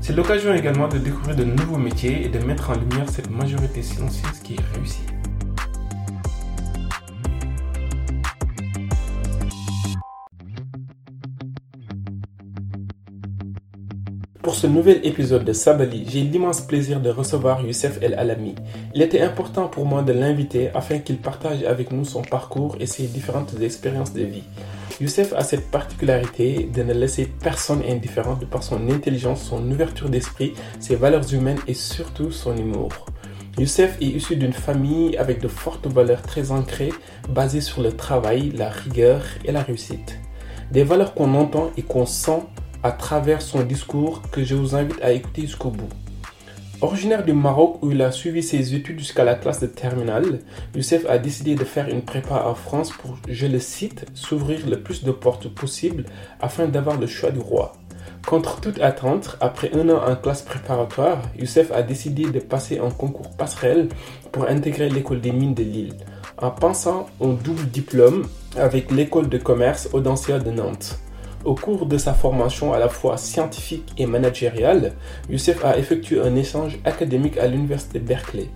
C'est l'occasion également de découvrir de nouveaux métiers et de mettre en lumière cette majorité silencieuse qui est réussie. Pour ce nouvel épisode de Sabali, j'ai l'immense plaisir de recevoir Youssef El Alami. Il était important pour moi de l'inviter afin qu'il partage avec nous son parcours et ses différentes expériences de vie. Youssef a cette particularité de ne laisser personne indifférent de par son intelligence, son ouverture d'esprit, ses valeurs humaines et surtout son humour. Youssef est issu d'une famille avec de fortes valeurs très ancrées, basées sur le travail, la rigueur et la réussite. Des valeurs qu'on entend et qu'on sent à travers son discours que je vous invite à écouter jusqu'au bout. Originaire du Maroc où il a suivi ses études jusqu'à la classe de terminale, Youssef a décidé de faire une prépa en France pour, je le cite, s'ouvrir le plus de portes possible afin d'avoir le choix du roi. Contre toute attente, après un an en classe préparatoire, Youssef a décidé de passer un concours passerelle pour intégrer l'école des mines de Lille, en pensant au double diplôme avec l'école de commerce Audencia de Nantes. Au cours de sa formation à la fois scientifique et managériale, Youssef a effectué un échange académique à l'université Berkeley.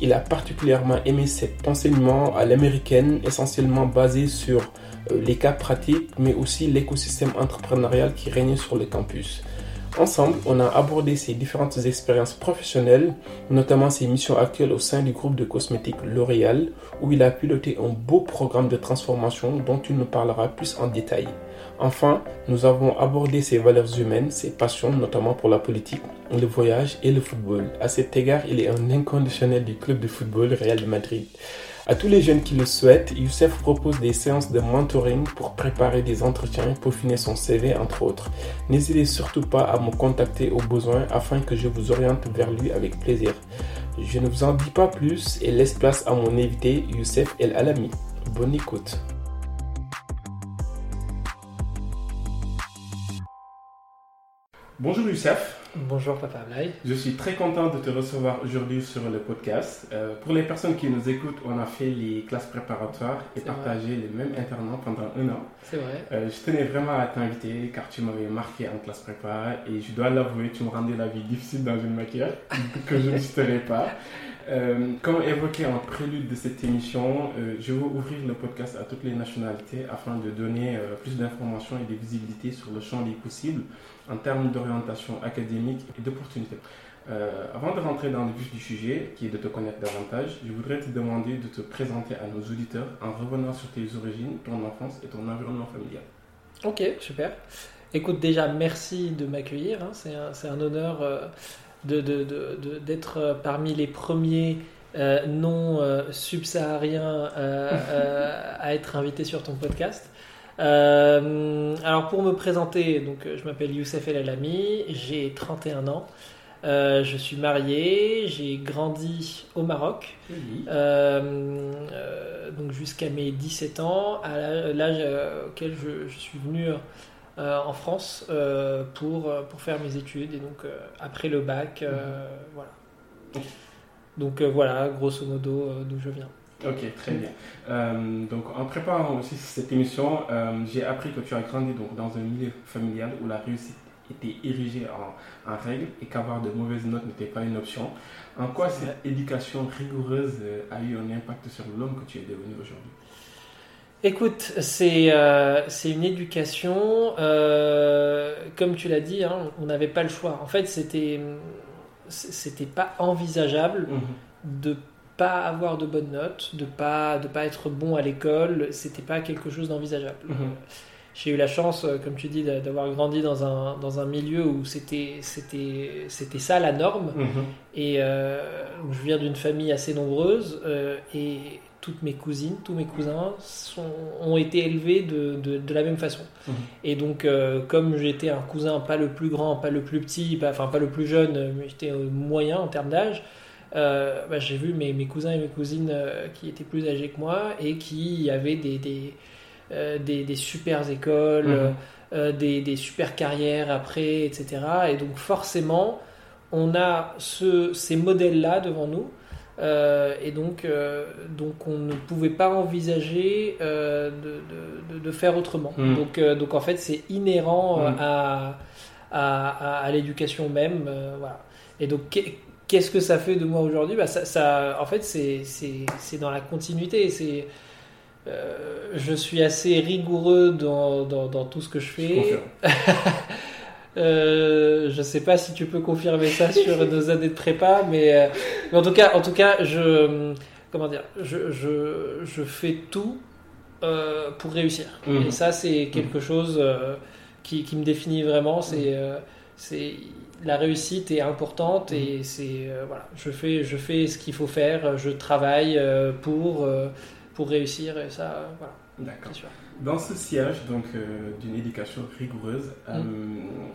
Il a particulièrement aimé cet enseignement à l'américaine, essentiellement basé sur euh, les cas pratiques, mais aussi l'écosystème entrepreneurial qui régnait sur le campus. Ensemble, on a abordé ses différentes expériences professionnelles, notamment ses missions actuelles au sein du groupe de cosmétiques L'Oréal, où il a piloté un beau programme de transformation dont il nous parlera plus en détail. Enfin, nous avons abordé ses valeurs humaines, ses passions, notamment pour la politique, le voyage et le football. À cet égard, il est un inconditionnel du club de football Real Madrid. À tous les jeunes qui le souhaitent, Youssef propose des séances de mentoring pour préparer des entretiens, peaufiner son CV, entre autres. N'hésitez surtout pas à me contacter au besoin afin que je vous oriente vers lui avec plaisir. Je ne vous en dis pas plus et laisse place à mon invité Youssef El Alami. Bonne écoute. Bonjour Youssef. Bonjour Papa Blay. Je suis très content de te recevoir aujourd'hui sur le podcast. Euh, pour les personnes qui nous écoutent, on a fait les classes préparatoires et partagé les mêmes internats pendant un an. C'est vrai. Euh, je tenais vraiment à t'inviter car tu m'avais marqué en classe prépa et je dois l'avouer, tu me rendais la vie difficile dans une matière que je ne citerai pas. Euh, comme évoqué en prélude de cette émission, euh, je veux ouvrir le podcast à toutes les nationalités afin de donner euh, plus d'informations et de visibilité sur le champ des possibles en termes d'orientation académique et d'opportunités. avant de rentrer dans le vif du sujet, qui est de te connaître davantage, je voudrais te demander de te présenter à nos auditeurs en revenant sur tes origines, ton enfance et ton environnement familial. Ok, super. Écoute, déjà, merci de m'accueillir. Hein. C'est un, un, honneur d'être de, parmi les premiers euh, non euh, subsahariens euh, à être invité sur ton podcast. alors pour me présenter, donc je m'appelle Youssef El Alami, j'ai 31 ans. je suis marié, j'ai grandi au Maroc, donc jusqu'à mes 17 ans, à l'âge auquel je, je, suis venu euh, en France euh, pour, euh, pour faire mes études. Et donc, après le bac, mhm. voilà. Donc voilà, grosso modo, d'où je viens. Ok, très bien. donc en préparant aussi cette émission, j'ai appris que tu as grandi donc, dans un milieu familial où la réussite était érigée en, en règle et qu'avoir de mauvaises notes n'était pas une option. En quoi cette éducation rigoureuse a eu un impact sur l'homme que tu es devenu aujourd'hui? Écoute, c'est euh, une éducation, euh, comme tu l'as dit, hein, on n'avait pas le choix. En fait, c'était c'était pas envisageable mhm. de pas avoir de bonnes notes, de pas de pas être bon à l'école, c'était pas quelque chose d'envisageable. Mhm. J'ai eu la chance, euh, comme tu dis, d'a- d'avoir grandi dans un, dans un milieu où c'était ça la norme. Mhm. Et euh, je viens d'une famille assez nombreuse et toutes mes cousines, tous mes cousins sont, ont été élevés de, de, de la même façon. Mhm. Et donc, euh, comme j'étais un cousin, pas le plus grand, pas le plus petit, pas, enfin pas le plus jeune, euh, mais j'étais euh, moyen en termes d'âge, euh, bah, j'ai vu mes, mes cousins et mes cousines euh, qui étaient plus âgés que moi et qui avaient des, des, des, des super écoles, Mhm. des, des super carrières après, etc. Et donc forcément, on a ce, ces modèles-là devant nous. Euh, et donc, euh, donc on ne pouvait pas envisager euh, de, de- de faire autrement. Mhm. Donc, donc en fait, c'est inhérent Mhm. à, à, à- à l'éducation même. voilà. Et donc, qu'est- qu'est-ce que ça fait de moi aujourd'hui? Bah, ça, ça- En fait, c'est- dans la continuité. C'est je suis assez rigoureux dans, dans, dans tout ce que je Je fais. confirme. Euh, je sais pas si tu peux confirmer ça sur nos années de prépa, mais, euh, mais en tout cas, en tout cas, je comment dire, je, je, je fais tout euh, pour réussir. Mhm. Et ça, c'est quelque chose euh, qui, qui me définit vraiment. C'est euh, c'est la réussite est importante et c'est euh, voilà, je fais je fais ce qu'il faut faire, je travaille pour pour réussir et ça, voilà, D'accord. Dans ce siège donc euh, d'une éducation rigoureuse, Mm.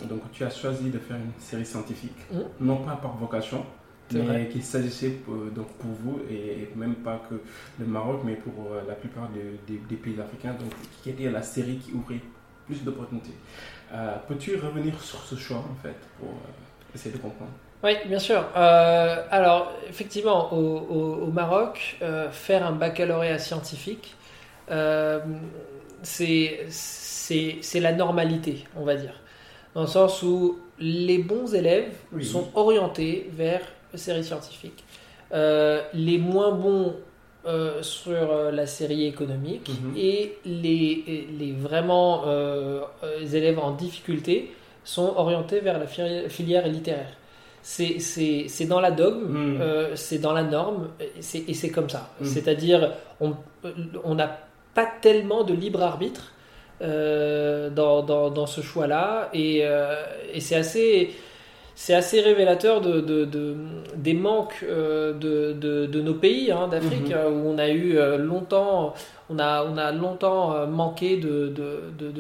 euh, donc tu as choisi de faire une série scientifique, Mm. non pas par vocation, mais qu'il s'agissait pour, donc pour vous et même pas que le Maroc, mais pour euh, la plupart des, pays africains, donc qui était la série qui ouvrait plus d'opportunités. Euh, Peux-tu revenir sur ce choix en fait pour euh, essayer de comprendre? Oui, bien sûr. Euh, alors, effectivement, au, au- au Maroc, euh, faire un baccalauréat scientifique, euh, c'est la normalité, on va dire. Dans le sens où les bons élèves Oui. sont orientés vers la série scientifique. Euh, les moins bons euh, sur euh, la série économique Mhm. et les, les vraiment euh, les élèves en difficulté sont orientés vers la fili- filière littéraire. C'est- dans la dogme, Mhm. c'est dans la norme, et c'est comme ça. Mhm. C'est-à-dire, on on n'a pas tellement de libre arbitre euh, dans, dans, dans ce choix-là, et, euh, et c'est assez, c'est assez révélateur de, de- de- des manques euh, de, de, nos pays hein, d'Afrique, Mhm. euh, où on a eu longtemps, on a, on a longtemps manqué de,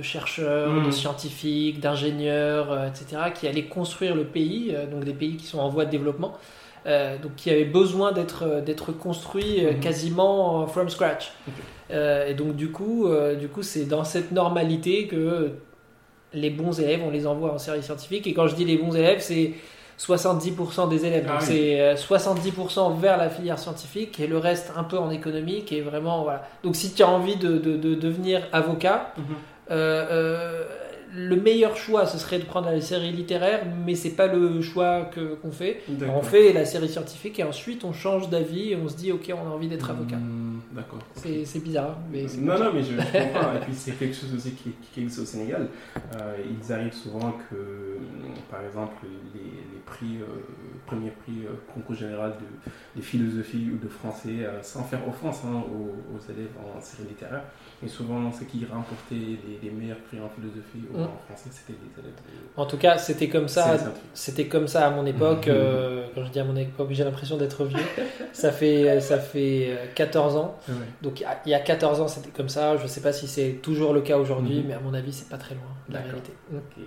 chercheurs, Mhm. de scientifiques, d'ingénieurs, etc., qui allaient construire le pays, donc des pays qui sont en voie de développement. euh, donc qui avaient besoin d'être construits Mhm. quasiment from scratch. Euh, et donc du coup, euh, du coup, c'est dans cette normalité que les bons élèves, on les envoie en série scientifique. Et quand je dis les bons élèves, c'est 70% des élèves. Donc Ah oui. c'est euh, 70% vers la filière scientifique et le reste un peu en économique. Et vraiment, voilà. Donc si tu as envie de, de- de devenir avocat, Mhm. euh, euh, le meilleur choix, ce serait de prendre la série littéraire, mais c'est pas le choix que qu'on fait. On fait la série scientifique et ensuite on change d'avis et on se dit ok, on a envie d'être avocat. Hmm, D'accord. C'est c'est bizarre, mais c'est Non, non, mais je, je comprends. Et puis c'est quelque chose aussi qui, qui existe au Sénégal. Euh, ils arrivent souvent que, par exemple, les, les prix, euh, premiers prix euh, concours général de, de philosophie ou de français, euh, sans faire offense hein, aux, aux élèves en série littéraire, mais souvent ceux qui remportaient les, les meilleurs prix en philosophie ou Mm. en français, c'était les élèves de En tout cas, c'était comme ça. C'était comme ça à mon époque. Mhm. euh, quand je dis à mon époque, j'ai l'impression d'être vieux. ça fait ça fait euh, 14 ans. Ouais. Donc il y a- il y a 14 ans, c'était comme ça. Je sais pas si c'est toujours le cas aujourd'hui, Mhm. mais à mon avis, c'est pas très loin de la réalité. Mm. Ok.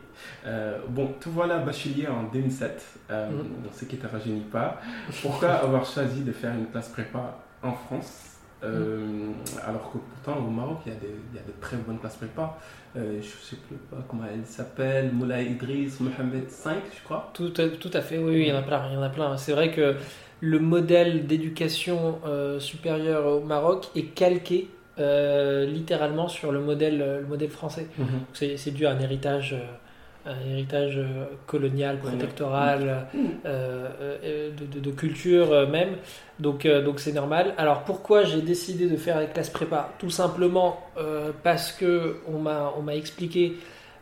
Euh, bon, te voilà bachelier en 2007, euh, Mhm. donc ce qui ne te rajeunit pas. Pourquoi avoir choisi de faire une classe prépa en France euh, alors que pourtant au Maroc il y, a des, il y a de très bonnes classes prépa. Euh, je ne sais plus pas comment elle s'appelle, Moulay Idriss, Mohamed 5, je crois. Tout, à- tout à fait, oui, oui, il y en a plein. Il y en a plein. C'est vrai que le modèle d'éducation euh, supérieure au Maroc est calqué euh, littéralement sur le modèle, le modèle français. C'est c'est dû à un héritage, euh, un héritage euh, colonial, protectoral, euh, euh, de, de- de culture euh, même. Donc euh, donc c'est normal. Alors pourquoi j'ai décidé de faire les classes prépa? Tout simplement euh, parce que on m'a on m'a expliqué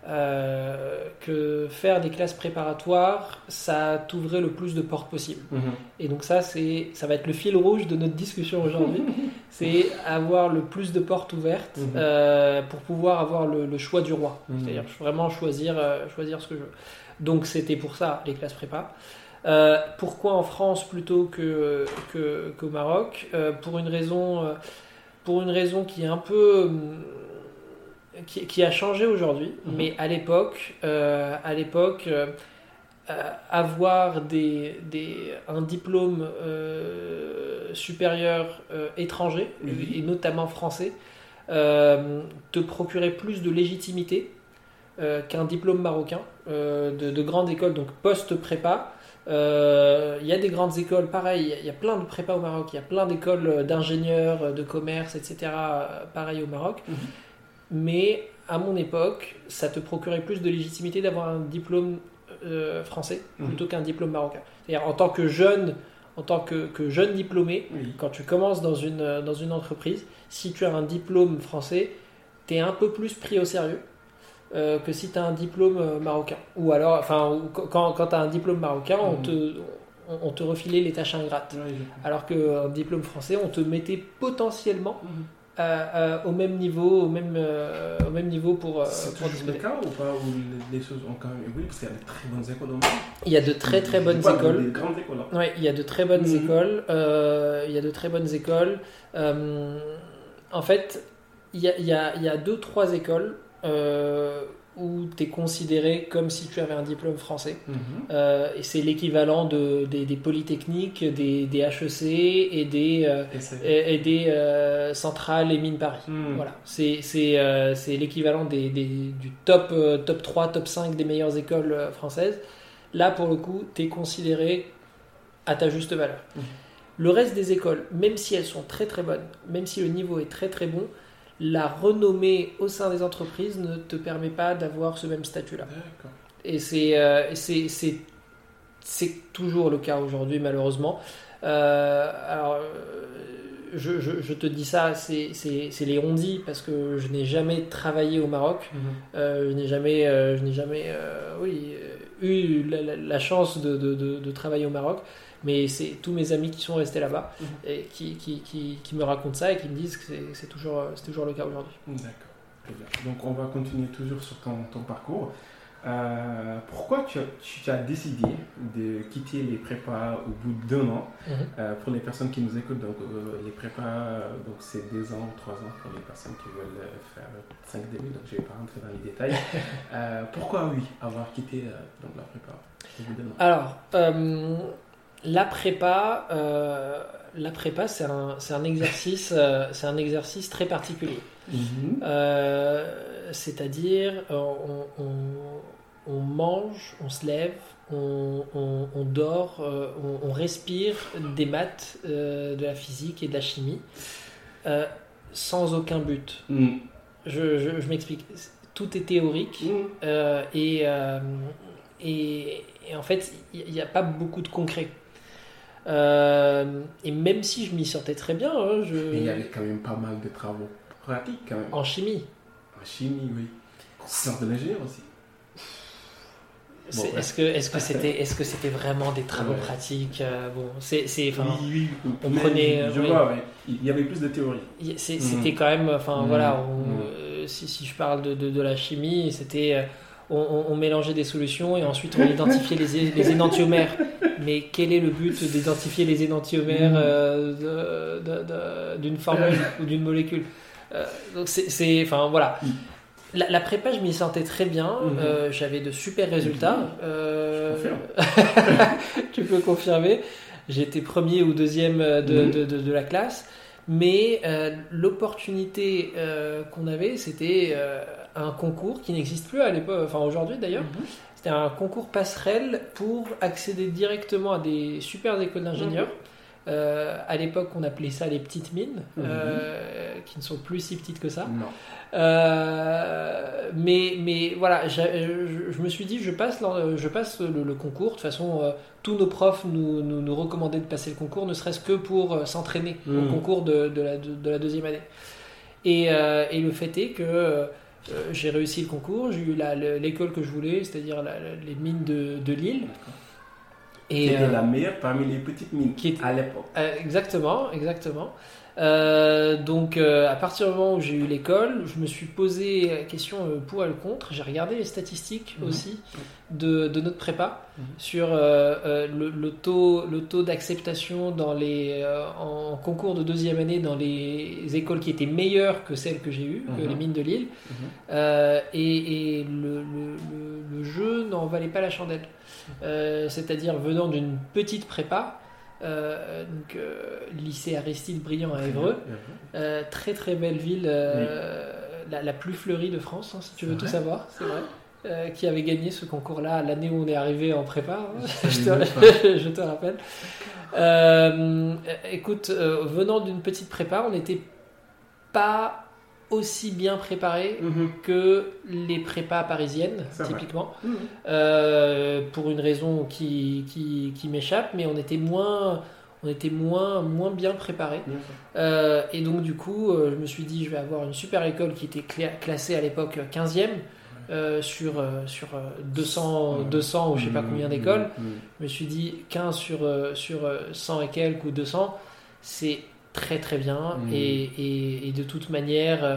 euh, que faire des classes préparatoires, ça t'ouvrait le plus de portes possible. Mhm. Et donc ça, c'est, ça va être le fil rouge de notre discussion aujourd'hui. c'est avoir le plus de portes ouvertes Mhm. euh, pour pouvoir avoir le, le choix du roi. Mhm. C'est-à-dire vraiment choisir, euh, choisir ce que je veux. Donc c'était pour ça les classes prépa. Pourquoi en France plutôt que, que- qu'au Maroc? Pour une raison, pour une raison qui est un peu hum, qui, qui a changé aujourd'hui, Mhm. mais à l'époque, euh, à l'époque, euh, euh, avoir des, des, un diplôme supérieur étranger Oui. et notamment français te procurait plus de légitimité qu'un diplôme marocain de, de grande école, donc post-prépa. Euh, Il y a des grandes écoles, pareil, il y a- il y, a plein de prépa au Maroc, il y a plein d'écoles d'ingénieurs, de commerce, etc. Pareil au Maroc. Mhm. Mais à mon époque, ça te procurait plus de légitimité d'avoir un diplôme euh, français Mhm. plutôt qu'un diplôme marocain. C'est-à-dire en tant que jeune, en tant que, que jeune diplômé, quand tu commences dans une, dans une entreprise, si tu as un diplôme français, tu es un peu plus pris au sérieux euh, que si tu as un diplôme euh, marocain. Ou alors, enfin, quand, quand tu as un diplôme marocain, on, Mhm. te, on, on te refilait les tâches ingrates. Alors qu'un diplôme français, on te mettait potentiellement Mhm. Euh, euh, au même niveau, au même, euh, au même niveau pour, euh, C'est toujours le cas ou pas Où les choses ont quand même évolué Parce qu'il y a de très bonnes écoles au. Il y a de très très bonnes vois écoles. Des grandes écoles. hein. Ouais, il y a de très bonnes Mhm. écoles. euh, il y a de très bonnes écoles. Euh, en fait, il y a, il y a- il y a deux, trois écoles où tu es considéré comme si tu avais un diplôme français. Mhm. Euh, et c'est l'équivalent de, des, des polytechniques, des, des HEC et des, euh, Et des euh, centrales et mines Paris. Mhm. Voilà, c'est l'équivalent des, des- du top, top 3, top 5 des meilleures écoles françaises. Là, pour le coup, tu es considéré à ta juste valeur. Mhm. Le reste des écoles, même si elles sont très très bonnes, même si le niveau est très très bon, la renommée au sein des entreprises ne te permet pas d'avoir ce même statut-là. Et c'est euh, c'est- toujours le cas aujourd'hui, malheureusement. Euh, alors, euh, je, je- je te dis ça, c'est les on-dit, parce que je n'ai jamais travaillé au Maroc. Mhm. Euh, je n'ai jamais, je n'ai jamais oui, eu la, la- la chance de, de- de- de travailler au Maroc. Mais c'est tous mes amis qui sont restés là-bas Mhm. et qui, qui, qui, qui me racontent ça et qui me disent que c'est- toujours, toujours le cas aujourd'hui. D'accord. Donc on va continuer toujours sur ton, ton parcours. Euh, pourquoi tu, as- tu as décidé de quitter les prépas au bout d'un an. Euh, Pour les personnes qui nous écoutent, donc, euh, les prépas, donc c'est deux ans ou trois ans pour les personnes qui veulent faire cinq débuts, donc je ne vais pas rentrer dans les détails. Pourquoi oui, avoir quitté donc, la prépa au bout d'un an? Alors, la prépa, la prépa, c'est un, un exercice, c'est un exercice très particulier. Mhm. Euh, C'est-à-dire, euh, on, on- on mange, on se lève, on, dort, euh, on, respire des maths, euh, de la physique et de la chimie, sans aucun but. Mhm. Je, je- je m'explique. Tout est théorique. Mhm. Et, et, et en fait, il n'y a pas beaucoup de concret. Euh, et même si je m'y sortais très bien, hein, je... Mais il y avait quand même pas mal de travaux pratiques quand même. en chimie, En chimie, oui. Sciences de l'ingénieur aussi. ouais. est-ce que est-ce que c'était est-ce que c'était vraiment des travaux Ouais. pratiques euh, Bon, c'est enfin, oui, oui. on prenait, Je oui. vois. Il y avait plus de théorie. Mhm. c'était quand même enfin Mhm. voilà, on- Mhm. euh, si, si je parle de, de, de la chimie, c'était euh, on, on- on mélangeait des solutions et ensuite on identifiait les, les énantiomères. Mais quel est le but d'identifier les énantiomères euh, d'une formule ou d'une molécule? Euh, Donc c'est- enfin voilà. Mhm. La, la prépa, je m'y sentais très bien. Mhm. Euh, J'avais de super résultats. Euh, tu peux confirmer. J'étais premier ou deuxième de, Mhm. de- de- de la classe. Mais l'opportunité qu'on avait, c'était un concours qui n'existe plus à l'époque, enfin aujourd'hui d'ailleurs. C'était un concours passerelle pour accéder directement à des super écoles d'ingénieurs. Euh, à l'époque, on appelait ça les petites mines, Mhm. euh, qui ne sont plus si petites que ça. Non. Euh, mais, mais voilà, je, je me suis dit, je passe, je passe le, le concours. De toute façon, tous nos profs nous, nous, nous recommandaient de passer le concours, ne serait-ce que pour s'entraîner au Mhm. concours de, de, la, de, de la deuxième année. Et, et le fait est que, j'ai réussi le concours, j'ai eu l'école que je voulais, c'est-à-dire les mines de Lille. Et Et, euh, la meilleure parmi les petites mines qui était- à l'époque? Euh, exactement, exactement. Euh, donc euh, à partir du moment où j'ai eu l'école, je me suis posé la question euh, pour et le contre. J'ai regardé les statistiques Mhm. aussi de, de notre prépa Mhm. sur le, le taux, le taux d'acceptation dans les en concours de deuxième année dans les écoles qui étaient meilleures que celles que j'ai eues, que Mhm. les mines de Lille. Et et le, le- le- le jeu n'en valait pas la chandelle. C'est-à-dire venant d'une petite prépa, euh, donc, euh, lycée Aristide Briand à Évreux, euh, très très belle ville, la, la plus fleurie de France, hein, si tu veux tout savoir, c'est vrai. euh, qui avait gagné ce concours-là l'année où on est arrivé en prépa, hein, Je te, je te rappelle. Euh, écoute, euh, venant d'une petite prépa, on n'était pas aussi bien préparé Mhm. que les prépas parisiennes, typiquement, Mhm. Euh, pour une raison qui, qui, qui m'échappe, mais on était moins, on était moins, moins bien préparé. Euh, et donc, du coup, euh, je me suis dit, je vais avoir une super école qui était cla- classée à l'époque 15e. euh, sur, euh, sur euh, 200, Ouais. 200 ou je sais pas combien d'écoles. Mhm. Je me suis dit 15 sur, sur euh, 100 et quelques ou 200, c'est très très bien. Mhm. Et, et- et de toute manière, euh,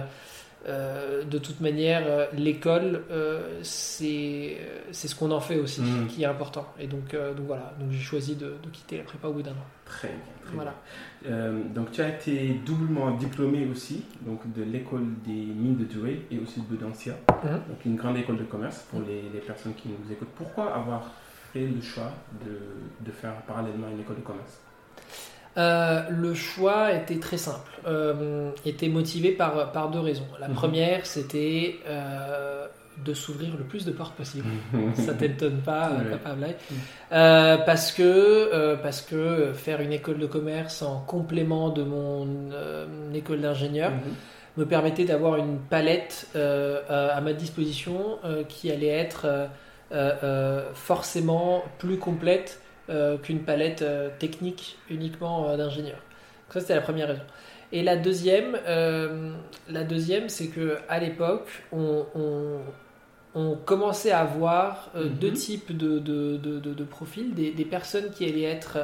euh, de toute manière, euh, l'école, euh, c'est c'est ce qu'on en fait aussi, Mhm. qui est important. Et donc, euh, donc voilà, donc j'ai choisi de, de quitter la prépa au bout d'un an. Très bien. très Voilà. bien. Donc tu as été doublement diplômé aussi, donc de l'école des mines de Douai et aussi de Bedancia, Mhm. donc une grande école de commerce pour les, les personnes qui nous écoutent. Pourquoi avoir fait le choix de, de faire parallèlement une école de commerce? Euh, le choix était très simple, euh, était motivé par, par deux raisons. La Mhm. première, c'était euh, de s'ouvrir le plus de portes possible. ça t'étonne pas, Ouais. Papa. Euh, parce que parce que faire une école de commerce en complément de mon école d'ingénieur Mhm. me permettait d'avoir une palette à ma disposition qui allait être forcément plus complète qu'une palette euh, technique uniquement euh, d'ingénieur. Donc Ça c'était la première raison. Et la deuxième, euh, la deuxième, c'est que à l'époque, on, on- on commençait à avoir euh, Mhm. deux types de, de, de- profils, des, des personnes qui allaient être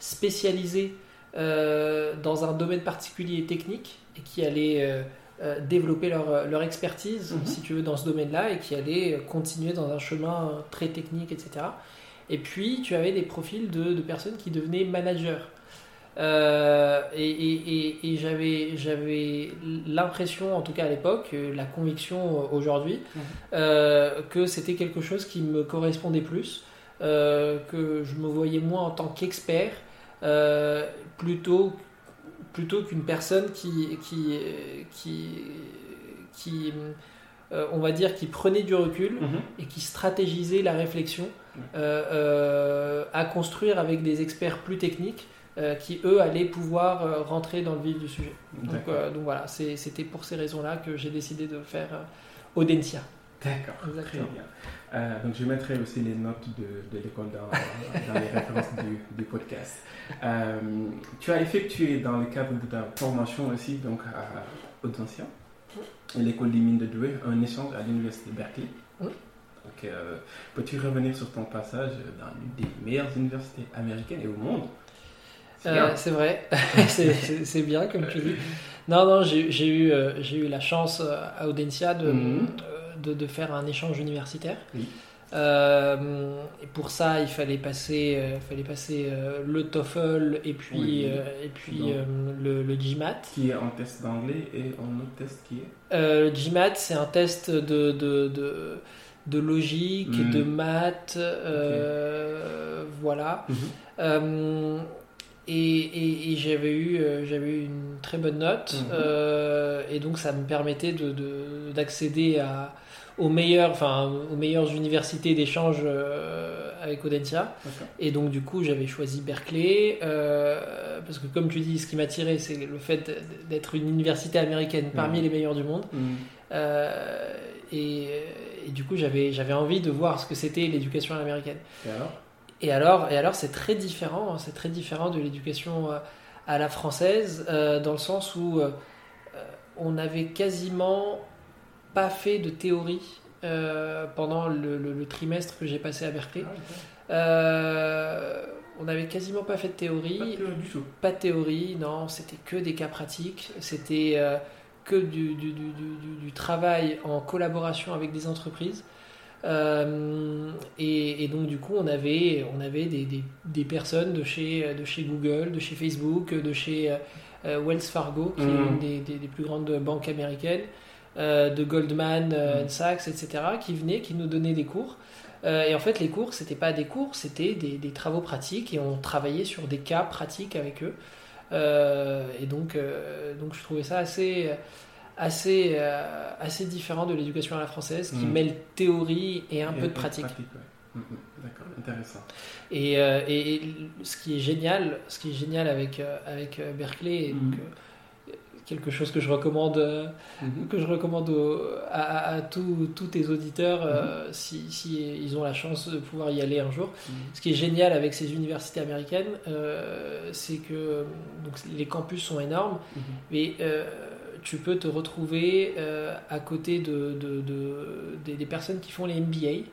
spécialisées euh, dans un domaine particulier technique et qui allaient euh, euh, développer leur, leur expertise, Mhm. si tu veux, dans ce domaine-là et qui allaient continuer dans un chemin très technique, etc. Et puis, tu avais des profils de, de personnes qui devenaient managers. Euh, et et- et- et j'avais, j'avais l'impression, en tout cas à l'époque, euh, la conviction euh, aujourd'hui, euh, que c'était quelque chose qui me correspondait plus, euh, que je me voyais moins en tant qu'expert, plutôt, plutôt qu'une personne qui, qui, qui, qui on va dire, qui prenait du recul Mhm. et qui stratégisait la réflexion. Euh, euh, à construire avec des experts plus techniques euh, qui, eux, allaient pouvoir rentrer dans le vif du sujet. Donc, voilà, c'était pour ces raisons-là que j'ai décidé de faire Audencia. D'accord, très bien. Donc je mettrai aussi les notes de, de l'école dans, dans les références du, du podcast. Tu as effectué dans le cadre de ta formation aussi, donc à Audencia, l'école des mines de Douai, un échange à l'université Berkeley. Oui. Donc, euh, peux-tu revenir sur ton passage dans l'une des meilleures universités américaines et au monde? C'est Euh, vrai, c'est- bien comme tu dis. Non, non, j'ai eu, euh, j'ai eu la chance à Audencia de, Mhm. de, de faire un échange universitaire. Oui. Euh, et pour ça, il fallait passer, euh, fallait passer euh, le TOEFL et puis, Oui. et puis le, le GMAT. Qui est en test d'anglais et en autre test qui est? Le GMAT, c'est un test de, de, de, de logique, de maths, euh, voilà. Mhm. Euh, et et- et j'avais eu, euh, j'avais eu une très bonne note, Mhm. euh, et donc ça me permettait de- de- d'accéder à aux meilleures, enfin, aux meilleures universités d'échange avec Audencia. Et donc du coup, j'avais choisi Berkeley parce que comme tu dis, ce qui m'a tiré, c'est le fait d'être une université américaine parmi Mhm. les meilleures du monde. Euh, et, et du coup, j'avais j'avais envie de voir ce que c'était l'éducation américaine. Et alors? Et alors, et alors c'est très différent, hein, c'est très différent de l'éducation euh, à la française, euh, dans le sens où euh, on avait quasiment pas fait de théorie pendant le, trimestre que j'ai passé à Berkeley. on n'avait quasiment pas fait de théorie. Pas de, du tout. Pas de théorie, non, c'était que des cas pratiques. C'était que du, du, travail en collaboration avec des entreprises. Euh, et, donc du coup, on avait, on avait des, des, personnes de chez, de chez Google, de chez Facebook, de chez euh, Wells Fargo, qui est mmh. une des, plus grandes banques américaines, euh, de Goldman mmh. Sachs, etc., qui venaient, qui nous donnaient des cours. et en fait, les cours, c'était pas des cours, c'était des, des, travaux pratiques, et on travaillait sur des cas pratiques avec eux. Euh, et donc, euh, donc je trouvais ça assez, assez, euh, assez différent de l'éducation à la française qui mm. mêle théorie et un peu de pratique. Mm, mm. D'accord, intéressant. Et, et, ce qui est génial, ce qui est génial avec, avec Berkeley, donc, quelque chose que je recommande, euh, mhm. que je recommande à, tous tes auditeurs mhm. si, si, ils ont la chance de pouvoir y aller un jour. Mhm. Ce qui est génial avec ces universités américaines, euh, c'est que donc, les campus sont énormes, mais tu peux te retrouver à côté de, de, de, des personnes qui font les MBA.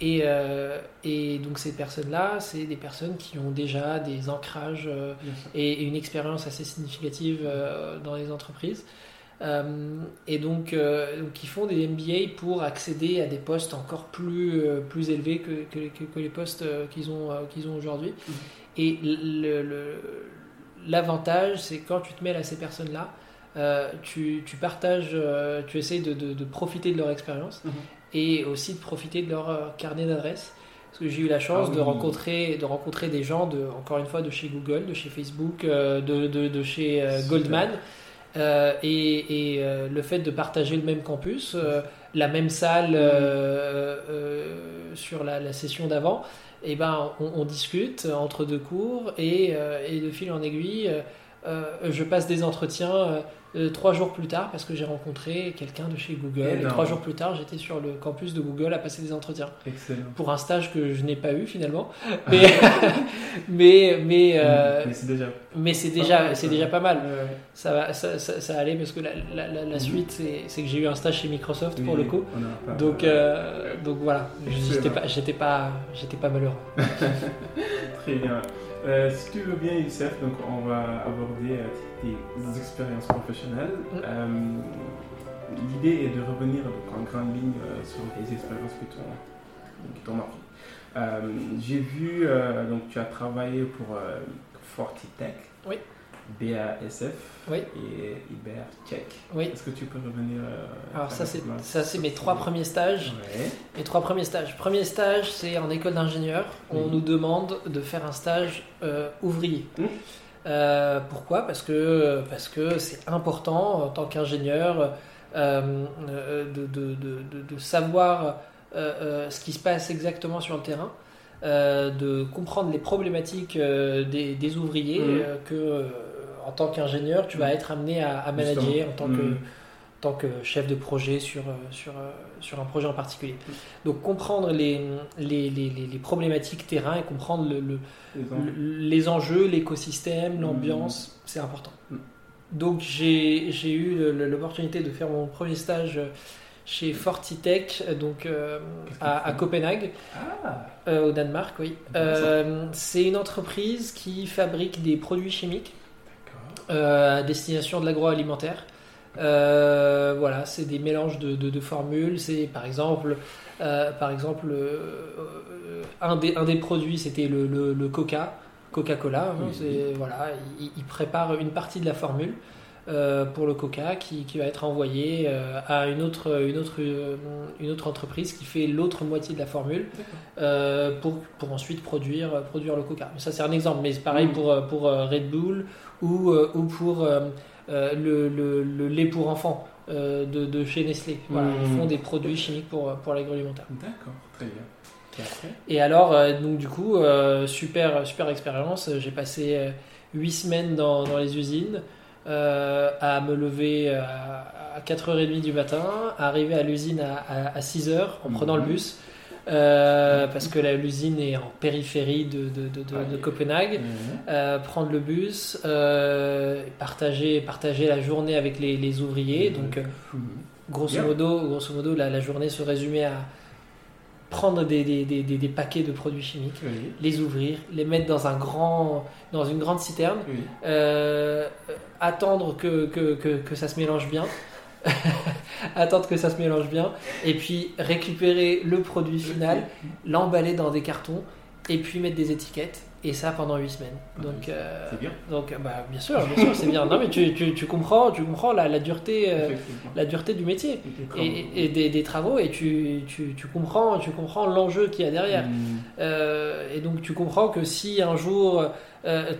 Et, euh, et, donc ces personnes-là, c'est des personnes qui ont déjà des ancrages euh, et, une expérience assez significative euh, dans les entreprises. et donc, qui font des MBA pour accéder à des postes encore plus, plus élevés que, que, que les postes qu'ils ont, qu'ils ont aujourd'hui. Mm-hmm. Et l'avantage, c'est quand tu te mêles à ces personnes-là, tu, tu, partages, tu essayes de, de, profiter de leur expérience. Mm-hmm et aussi de profiter de leur euh, carnet d'adresses. Parce que j'ai eu la chance ah de, rencontrer, de rencontrer des gens, de, encore une fois, de chez Google, de chez Facebook, euh, de, de, de chez euh, Goldman. et, et le fait de partager le même campus, la même salle sur la, session d'avant, et eh ben, on, on, discute entre deux cours et, et de fil en aiguille, je passe des entretiens euh, trois jours plus tard, parce que j'ai rencontré quelqu'un de chez Google, et trois jours plus tard, j'étais sur le campus de Google à passer des entretiens. Excellent. Pour un stage que je n'ai pas eu finalement. Mais, mais, mais, euh, mais c'est déjà, mais c'est déjà, c'est déjà pas mal. Ça, va, ça, ça, allait parce que la, la, la, mhm. suite, c'est que j'ai eu un stage chez Microsoft pour le coup. donc, euh, donc voilà, j'étais pas, j'étais pas, j'étais pas malheureux. Très bien. Si tu veux bien, Youssef, donc on va aborder des expériences professionnelles. Mm. Euh, l'idée est de revenir en grande ligne euh, sur les expériences qui t'ont marqué. Euh, j'ai vu, donc tu as travaillé pour Fortitech. Oui. BASF oui. et Ibertech. Oui. Est-ce que tu peux revenir Alors ça c'est ça c'est mes trois premiers stages. Mes trois premiers stages. Premier stage c'est en école d'ingénieur. On nous demande de faire un stage ouvrier. Mmh. Euh, pourquoi? Parce que parce que c'est important en tant qu'ingénieur euh, de, de, de, savoir euh, ce qui se passe exactement sur le terrain, de comprendre les problématiques des, des ouvriers mmh. que en tant qu'ingénieur tu vas mmh. être amené à, à manager en tant que mmh tant que chef de projet sur, euh, sur, euh, sur un projet en particulier. Donc comprendre les, les, les, les problématiques terrain et comprendre le, les, enjeux, l'écosystème, l'ambiance, mmh. c'est important. Mmh. Donc j'ai eu l'opportunité de faire mon premier stage chez Fortitech, donc euh, à, Copenhague, ah. au Danemark, oui. c'est une entreprise qui fabrique des produits chimiques à destination de l'agroalimentaire. Euh, voilà, c'est des mélanges de, de, formules. C'est par exemple, euh, par exemple euh, un, des, un des produits, c'était le, le, Coca, Coca-Cola. Hein, voilà, il, prépare une partie de la formule. Pour le coca qui, qui va être envoyé à une autre, une, autre, une autre entreprise qui fait l'autre moitié de la formule pour, pour ensuite produire, produire le coca. Ça, c'est un exemple, mais c'est pareil pour, pour Red Bull ou, ou pour euh, le, le, lait pour enfants euh, de, de, chez Nestlé. Voilà, Ils font mmh. des produits chimiques pour, pour l'agroalimentaire. D'accord, très bien. Et, alors, euh, donc du coup, super, super expérience. J'ai passé 8 semaines dans, dans les usines. À me lever à, 4h30 du matin, à arriver à l'usine à, à, 6h en prenant le mmh. bus, euh, parce que l'usine est en périphérie de, de, de- de- de oui. Copenhague. Mhm. Euh, prendre le bus, euh, partager, partager la journée avec les, les ouvriers. Donc, euh, Mhm. grosso Bien. modo, grosso modo la, la journée se résumait à prendre des, des, des, des- des paquets de produits chimiques, Oui, les ouvrir, les mettre dans, un grand, dans une grande citerne, oui. euh, attendre que, que, que, que ça se mélange bien. attendre que ça se mélange bien et puis récupérer le produit final l'emballer dans des cartons et puis mettre des étiquettes et ça pendant 8 semaines. Donc euh, C'est bien. donc bah, bien sûr bien sûr c'est bien. Non mais tu, tu, tu comprends tu comprends la, la dureté euh, la dureté du métier. Et, et des, des travaux et tu, tu, tu comprends tu comprends l'enjeu qu'il y a derrière. Mhm. euh, et donc tu comprends que si un jour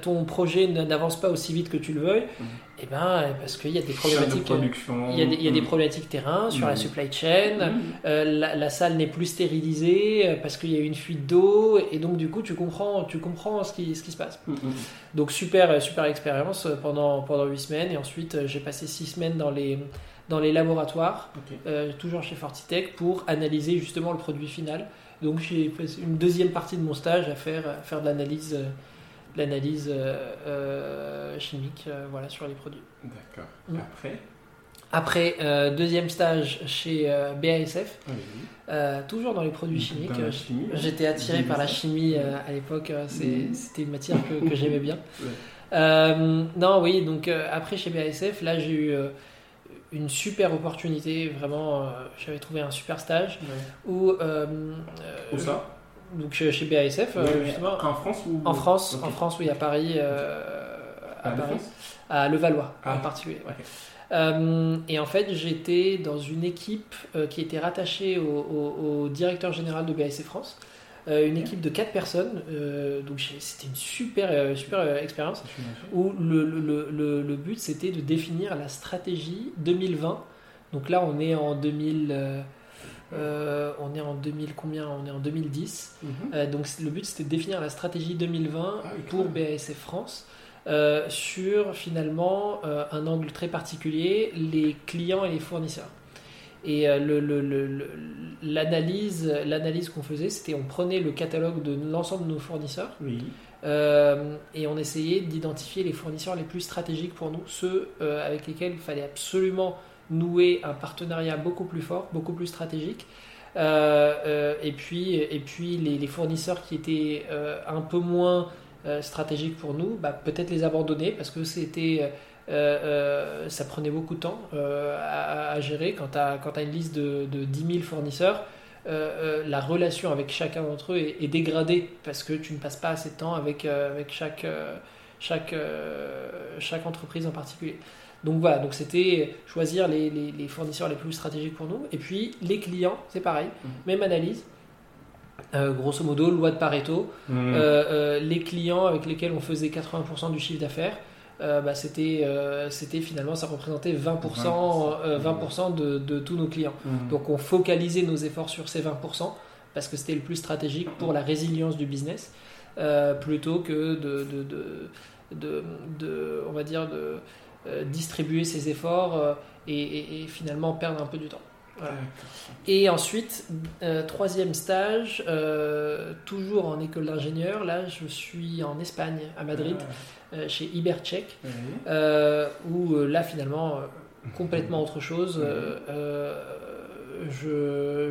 ton projet n'avance pas aussi vite que tu le veuilles, Mhm. Et ben parce qu'il y a des problématiques. euh, production. Il y, a des, il y a des Mhm. problématiques terrain sur la Mhm. supply chain, Mhm. euh, la, la salle n'est plus stérilisée euh, parce qu'il y a eu une fuite d'eau et donc du coup tu comprends, tu comprends ce qui, ce qui se passe. Donc super, euh, super expérience euh, pendant, pendant 8 semaines et ensuite euh, j'ai passé 6 semaines dans les, dans les laboratoires euh, toujours chez Fortitech, pour analyser justement le produit final. Donc j'ai une deuxième partie de mon stage à faire, à faire de l'analyse, euh, l'analyse euh, euh, chimique euh, voilà, sur les produits. D'accord. Après Après, euh, deuxième stage chez euh, BASF, Oui. euh, toujours dans les produits chimiques. Chimie, J'étais attiré par la chimie à l'époque, c'était une matière que, que j'aimais bien. Ouais. Non, oui, donc après chez BASF, là j'ai eu une super opportunité, vraiment, j'avais trouvé un super stage Ouais. où. Où ça? Donc chez chez BASF, euh, Ouais, justement. En France ou En France, Ok. en France, oui, à Paris, euh, à À Paris, à Levallois Ah. en particulier. ouais. Euh, et en fait, j'étais dans une équipe euh, qui était rattachée au, au- au directeur général de BASF France, Euh, une équipe de quatre personnes. euh, donc c'était une super, euh, super euh, expérience où le, le- le- le- le but c'était de définir la stratégie 2020. Donc là, on est en 2000. Euh, on est en 2000 combien? On est en 2010. Mhm. Euh, donc le but c'était de définir la stratégie 2020 Ah pour. BASF France euh, sur finalement un angle très particulier, les clients et les fournisseurs. Et le- le- le- le- l'analyse l'analyse qu'on faisait, c'était on prenait le catalogue de l'ensemble de nos fournisseurs Oui. euh, et on essayait d'identifier les fournisseurs les plus stratégiques pour nous, ceux euh, avec lesquels il fallait absolument nouer un partenariat beaucoup plus fort, beaucoup plus stratégique. Euh, euh, et puis, et puis les, fournisseurs qui étaient euh, un peu moins stratégiques pour nous, bah, peut-être les abandonner parce que c'était, ça prenait beaucoup de temps à, gérer. Quand tu as, une liste de, de 10 000 fournisseurs, la relation avec chacun d'entre eux est, est dégradée parce que tu ne passes pas assez de temps avec, avec chaque, chaque, chaque entreprise en particulier. Donc voilà, donc c'était choisir les, les- les fournisseurs les plus stratégiques pour nous. Et puis les clients, c'est pareil, Mhm. même analyse. Euh, grosso modo, loi de Pareto, Mhm. euh, euh, les clients avec lesquels on faisait 80% du chiffre d'affaires, bah, c'était, c'était finalement, ça représentait 20%, euh, 20% de, de tous nos clients. Mhm. Donc on focalisait nos efforts sur ces 20% parce que c'était le plus stratégique pour la résilience du business plutôt que de, de, de, on va dire, de distribuer ses efforts euh, et, et- et finalement perdre un peu du temps. Voilà. Et ensuite, euh, troisième stage, euh, toujours en école d'ingénieur. Là, je suis en Espagne, à Madrid, euh, chez Ibercheck, euh, où euh, là, finalement, euh, complètement autre chose. euh, euh,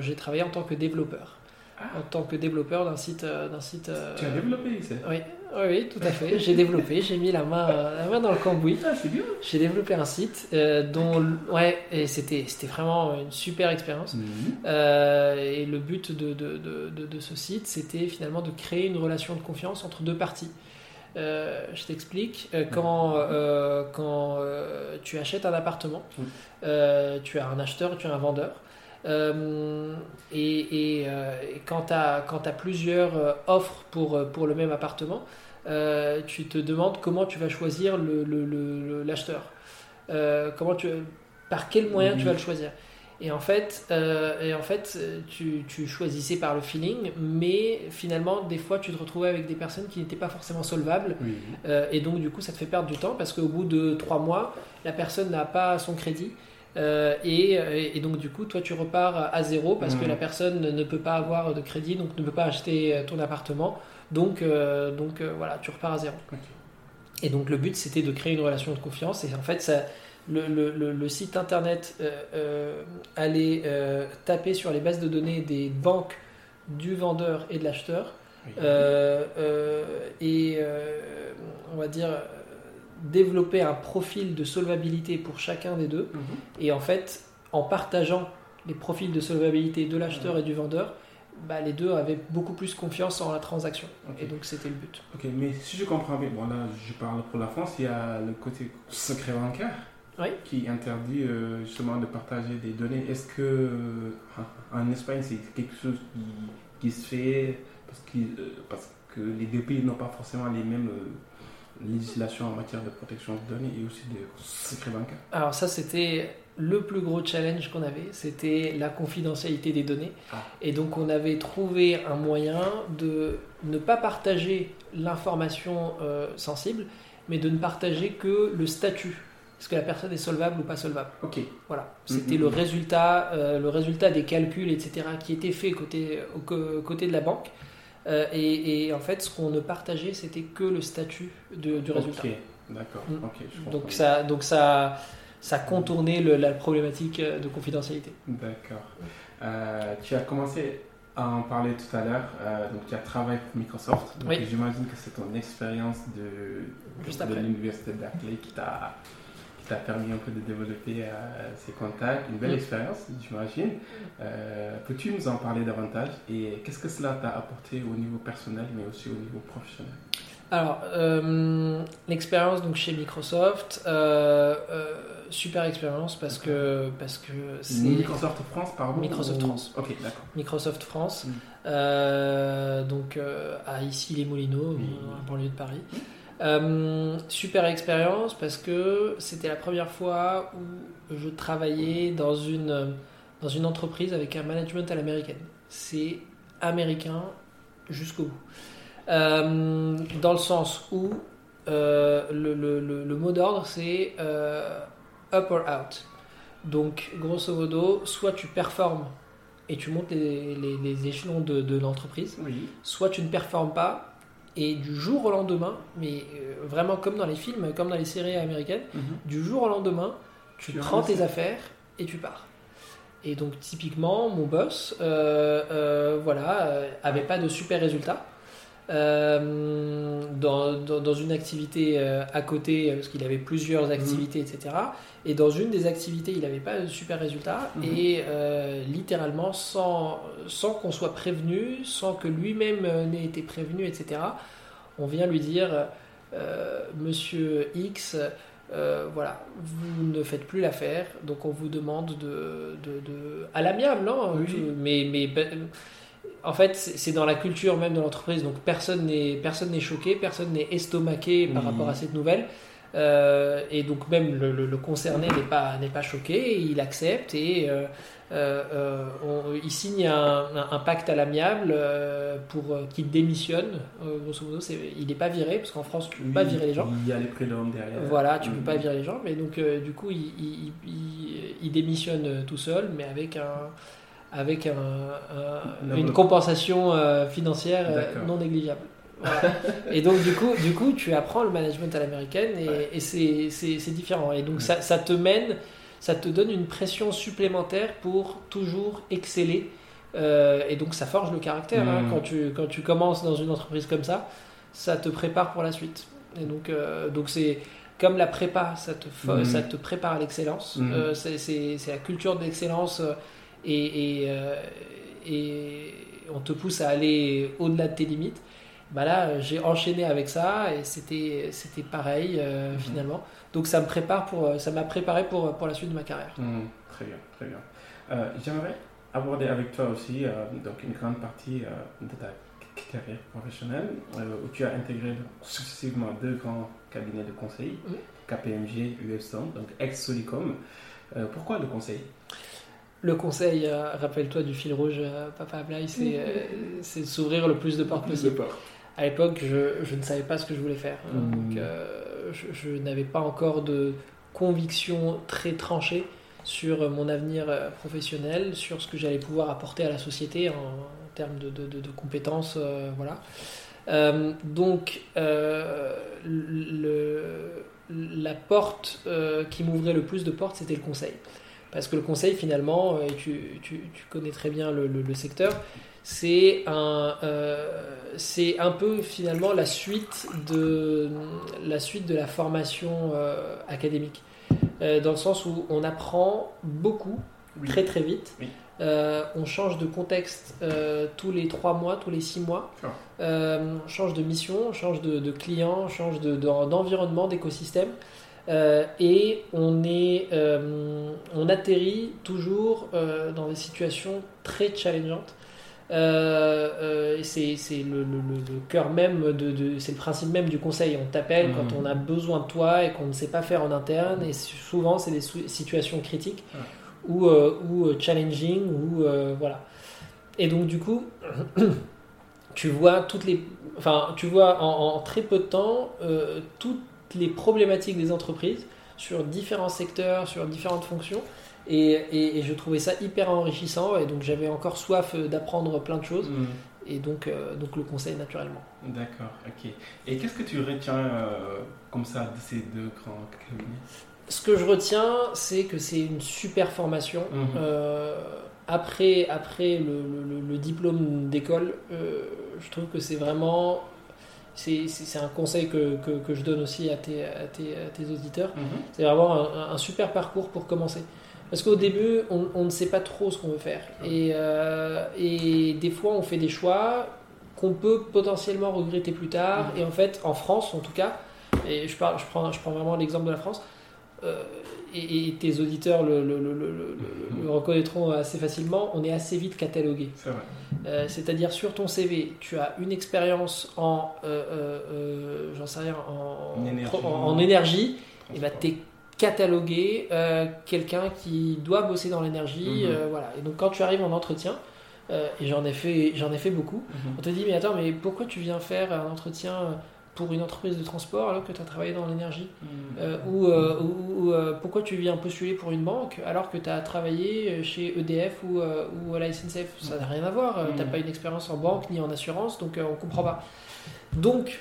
J'ai travaillé en tant que développeur. Ah. En tant que développeur d'un site. euh, d'un site euh, Tu as développé ça oui, oui, tout à fait. J'ai développé, j'ai mis la main, la main dans le cambouis. Ah, c'est bien. J'ai développé un site euh, dont, ouais, et c'était, c'était vraiment une super expérience. Mhm. Euh, et le but de, de, de, de- ce site, c'était finalement de créer une relation de confiance entre deux parties. Euh, je t'explique. Euh, quand euh, quand tu achètes un appartement, tu as un acheteur et tu as un vendeur. Et, et, et quand tu as, plusieurs offres pour, pour le même appartement, euh, tu te demandes comment tu vas choisir le- le- le- le- l'acheteur. Euh, comment tu, par quel moyen tu Mhm. vas le choisir. Et en fait, euh, et en fait tu, tu choisissais par le feeling, mais finalement, des fois, tu te retrouvais avec des personnes qui n'étaient pas forcément solvables. Euh, et donc, du coup, ça te fait perdre du temps parce qu'au bout de trois mois, la personne n'a pas son crédit. Euh, et, et, donc du coup, toi, tu repars à zéro parce que Mhm. la personne ne peut pas avoir de crédit, donc ne peut pas acheter ton appartement. Donc, euh, donc euh, voilà, tu repars à zéro. Et donc le but, c'était de créer une relation de confiance. Et en fait, ça, le, le- le- le site internet euh, allait taper sur les bases de données des banques du vendeur et de l'acheteur. Oui. Et on va dire développer un profil de solvabilité pour chacun des deux. Mhm. Et en fait, en partageant les profils de solvabilité de l'acheteur et du vendeur, bah, les deux avaient beaucoup plus confiance en la transaction. Et donc c'était le but. Ok, mais si je comprends bien, bon là je parle pour la France, il y a le côté secret bancaire Oui. qui interdit euh, justement de partager des données. Est-ce que euh, en Espagne c'est quelque chose qui, qui se fait parce, qu'il- euh, parce que les deux pays n'ont pas forcément les mêmes législations en matière de protection de données et aussi de secret bancaire? Alors ça, c'était le plus gros challenge qu'on avait, c'était la confidentialité des données. Ah. Et donc on avait trouvé un moyen de ne pas partager l'information euh, sensible, mais de ne partager que le statut. Est-ce que la personne est solvable ou pas solvable Ok, Voilà. C'était Mhm. le résultat, euh, le résultat des calculs, etc., qui étaient faits côté, au côté de la banque. Euh, et, et en fait, ce qu'on ne partageait, c'était que le statut de- du résultat. ok, d'accord, Mm. ok, je comprends. Donc ça, donc ça, ça contournait le- la problématique euh, de confidentialité. D'accord. Euh, tu as commencé à en parler tout à l'heure, euh, donc tu as travaillé pour Microsoft. Donc Oui. j'imagine que c'est ton expérience de, de après. l'université de Berkeley qui t'a qui t'a permis un peu de développer euh, ces contacts. Une belle Mm. expérience, j'imagine. Euh, Peux-tu nous en parler davantage? Et qu'est-ce que cela t'a apporté au niveau personnel mais aussi au niveau professionnel? Alors, euh, l'expérience donc chez Microsoft, euh, euh, super expérience parce que parce que c'est Microsoft France, pardon Microsoft ou- France. Ok, d'accord. Microsoft France, Mm. donc à ici les Moulineaux, la banlieue de Paris. Super expérience parce que c'était la première fois où je travaillais dans une, dans une entreprise avec un management à l'américaine. C'est américain jusqu'au bout. Euh, dans le sens où euh, le, le- le- le mot d'ordre c'est euh, up or out. Donc, grosso modo, soit tu performes et tu montes les, les- les échelons de, de l'entreprise, Oui. soit tu ne performes pas et du jour au lendemain, mais vraiment comme dans les films, comme dans les séries américaines, Mhm. du jour au lendemain, tu Tu prends tes affaires et tu pars. Et donc typiquement, mon boss, euh, euh, voilà, euh, avait pas de super résultats. Euh, dans, dans, dans une activité euh, à côté, parce qu'il avait plusieurs activités, etc. Et dans une des activités, il n'avait pas de super résultats. Mhm. Et euh, littéralement, sans, sans qu'on soit prévenu, sans que lui-même euh, n'ait été prévenu, etc., on vient lui dire euh, Monsieur X, euh, voilà, vous ne faites plus l'affaire, donc on vous demande de, de, de- à l'amiable, non Oui. Tu- Mais, mais ben, en fait, c'est dans la culture même de l'entreprise, donc personne n'est personne n'est choqué, personne n'est estomaqué par Oui. rapport à cette nouvelle. Euh, et donc même le, le- le concerné n'est pas n'est pas choqué, il accepte et euh, euh, on- il signe un, pacte à l'amiable pour qu'il démissionne. Grosso modo, il n'est pas viré parce qu'en France tu peux pas virer les gens. Il y a les prélums derrière. Voilà, tu Mhm. peux pas virer les gens, mais donc du coup il, il- il- il démissionne tout seul, mais avec un avec un, un- Non, une compensation euh, financière euh, non négligeable. Voilà. et donc du coup, du coup, tu apprends le management à l'américaine et, Ouais. et c'est- différent. Et donc ça, ça te mène, ça te donne une pression supplémentaire pour toujours exceller. Euh, et donc ça forge le caractère. hein. Mhm. quand, tu, quand tu commences dans une entreprise comme ça, ça te prépare pour la suite. Et donc donc c'est comme la prépa, ça te, Mhm. ça te prépare à l'excellence. Euh, c'est- la culture de l'excellence et, et, euh, et on te pousse à aller au-delà de tes limites. Bah là, j'ai enchaîné avec ça et c'était c'était pareil euh, Mhm. finalement. Donc ça me prépare pour euh, ça m'a préparé pour pour la suite de ma carrière. Mhm, très bien, très bien. Euh, J'aimerais aborder avec toi aussi euh, donc une grande partie de ta carrière professionnelle où tu as intégré successivement deux grands cabinets de conseil, Oui. KPMG, USON, donc ex-Solicom. Euh, pourquoi le conseil? Le conseil, euh, rappelle-toi du fil rouge, euh, Papa Ablaï, c'est euh, de s'ouvrir le plus de portes possible. À l'époque, je, je ne savais pas ce que je voulais faire. Mhm. Donc, euh, je, je n'avais pas encore de conviction très tranchée sur mon avenir professionnel, sur ce que j'allais pouvoir apporter à la société en, termes de, de- de- de compétences. voilà. Donc, le- la porte qui m'ouvrait le plus de portes, c'était le conseil. Parce que le conseil, finalement, euh, et tu, tu- tu connais très bien le, le- le secteur, c'est un, euh, c'est un peu finalement la suite de la, suite de la formation euh, académique. Euh, dans le sens où on apprend beaucoup, Oui. très très vite. Oui. Euh, on change de contexte euh, tous les trois mois, tous les six mois. Sure. Euh, on change de mission, on change de, de client, on change de- de- d'environnement, d'écosystème. Euh, et on, est, euh, on atterrit toujours euh, dans des situations très challengeantes. C'est le, le- cœur même, de, de- c'est le principe même du conseil. On t'appelle Mhm. quand on a besoin de toi et qu'on ne sait pas faire en interne. Et souvent, c'est des situations critiques ou, ou challenging. Ou, voilà. Et donc, du coup, tu vois toutes les, enfin, tu vois en, en très peu de temps toutes les problématiques des entreprises sur différents secteurs, sur différentes fonctions. Et, et- et je trouvais ça hyper enrichissant. Et donc j'avais encore soif euh, d'apprendre plein de choses. Mm. Et donc, euh, donc le conseil naturellement. D'accord, ok. Et qu'est-ce que tu retiens euh, comme ça de ces deux grands cabinets? Ce que je retiens, c'est que c'est une super formation. Mhm. Euh, après, après le, le- le- le diplôme d'école, je trouve que c'est vraiment. C'est un conseil que, que- que je donne aussi à tes, à tes, à tes auditeurs. Mhm. C'est vraiment un, un super parcours pour commencer. Parce qu'au début, on, on ne sait pas trop ce qu'on veut faire. Et, euh, et des fois, on fait des choix qu'on peut potentiellement regretter plus tard. Mhm. Et en fait, en France, en tout cas, et je, parle, je, prends, je prends vraiment l'exemple de la France, euh, et, et tes auditeurs le reconnaîtront assez facilement, on est assez vite catalogué. Euh, C'est-à-dire sur ton CV, tu as une expérience en, euh, euh, j'en sais rien, en, En énergie. en- en énergie, et bah t'es catalogué quelqu'un qui doit bosser dans l'énergie, Mhm. voilà. Et donc quand tu arrives en entretien, et j'en ai fait, j'en ai fait beaucoup, Mhm. on te dit mais attends mais pourquoi tu viens faire un entretien pour une entreprise de transport alors que tu as travaillé dans l'énergie Mhm. Euh, ou, euh, ou- euh, pourquoi tu viens postuler pour une banque alors que tu as travaillé chez EDF ou, ou à la SNCF Ça n'a rien à voir. Mhm. Tu n'as pas une expérience en banque ni en assurance, donc on comprend pas. Donc,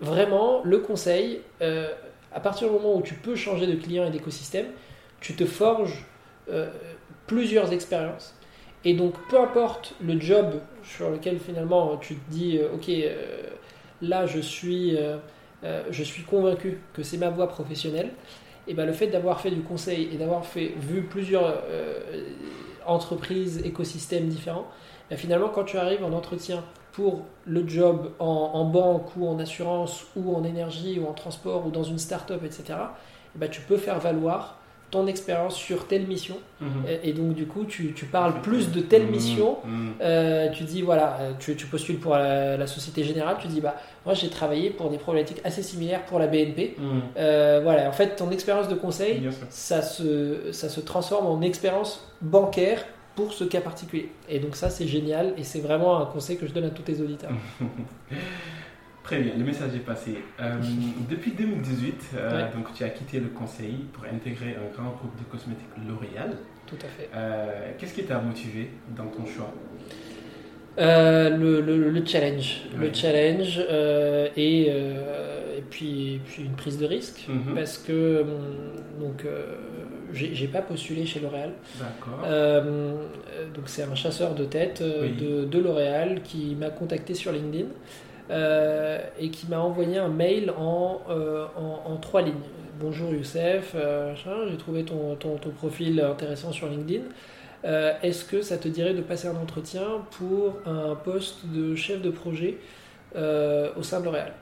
vraiment, le conseil, à partir du moment où tu peux changer de client et d'écosystème, tu te forges plusieurs expériences. Et donc, peu importe le job sur lequel finalement tu te dis, ok, là je suis, euh, euh, je suis convaincu que c'est ma voie professionnelle, et ben le fait d'avoir fait du conseil et d'avoir fait vu plusieurs euh, entreprises, écosystèmes différents, ben finalement quand tu arrives en entretien pour le job en, banque ou en assurance ou en énergie ou en transport ou dans une start-up, etc., ben, tu peux faire valoir ton expérience sur telle mission. Mhm. Et, et donc, du coup, tu, tu parles plus de telle mission. Mhm. Euh, tu dis, voilà, euh, tu, tu postules pour la, la Société Générale, tu dis, bah, moi j'ai travaillé pour des problématiques assez similaires pour la BNP. Mhm. Euh, voilà, en fait, ton expérience de conseil, ça se, ça se transforme en expérience bancaire pour ce cas particulier. Et donc ça, c'est génial et c'est vraiment un conseil que je donne à tous tes auditeurs. Très bien, le message est passé. Euh, depuis 2018, euh, donc tu as quitté le conseil pour intégrer un grand groupe de cosmétiques L'Oréal. Tout à fait. Euh, Qu'est-ce qui t'a motivé dans ton choix? Le, le- le challenge. Le challenge et, et, puis, puis une prise de risque. Mhm. Parce que hum, donc j'ai pas postulé chez L'Oréal. D'accord. Donc c'est un chasseur de tête Oui. de, de L'Oréal qui m'a contacté sur LinkedIn euh, et qui m'a envoyé un mail en, euh, en, en trois lignes. Bonjour Youssef, euh, j'ai trouvé ton, ton, ton profil intéressant sur LinkedIn. Est-ce que ça te dirait de passer un entretien pour un poste de chef de projet au sein de L'Oréal?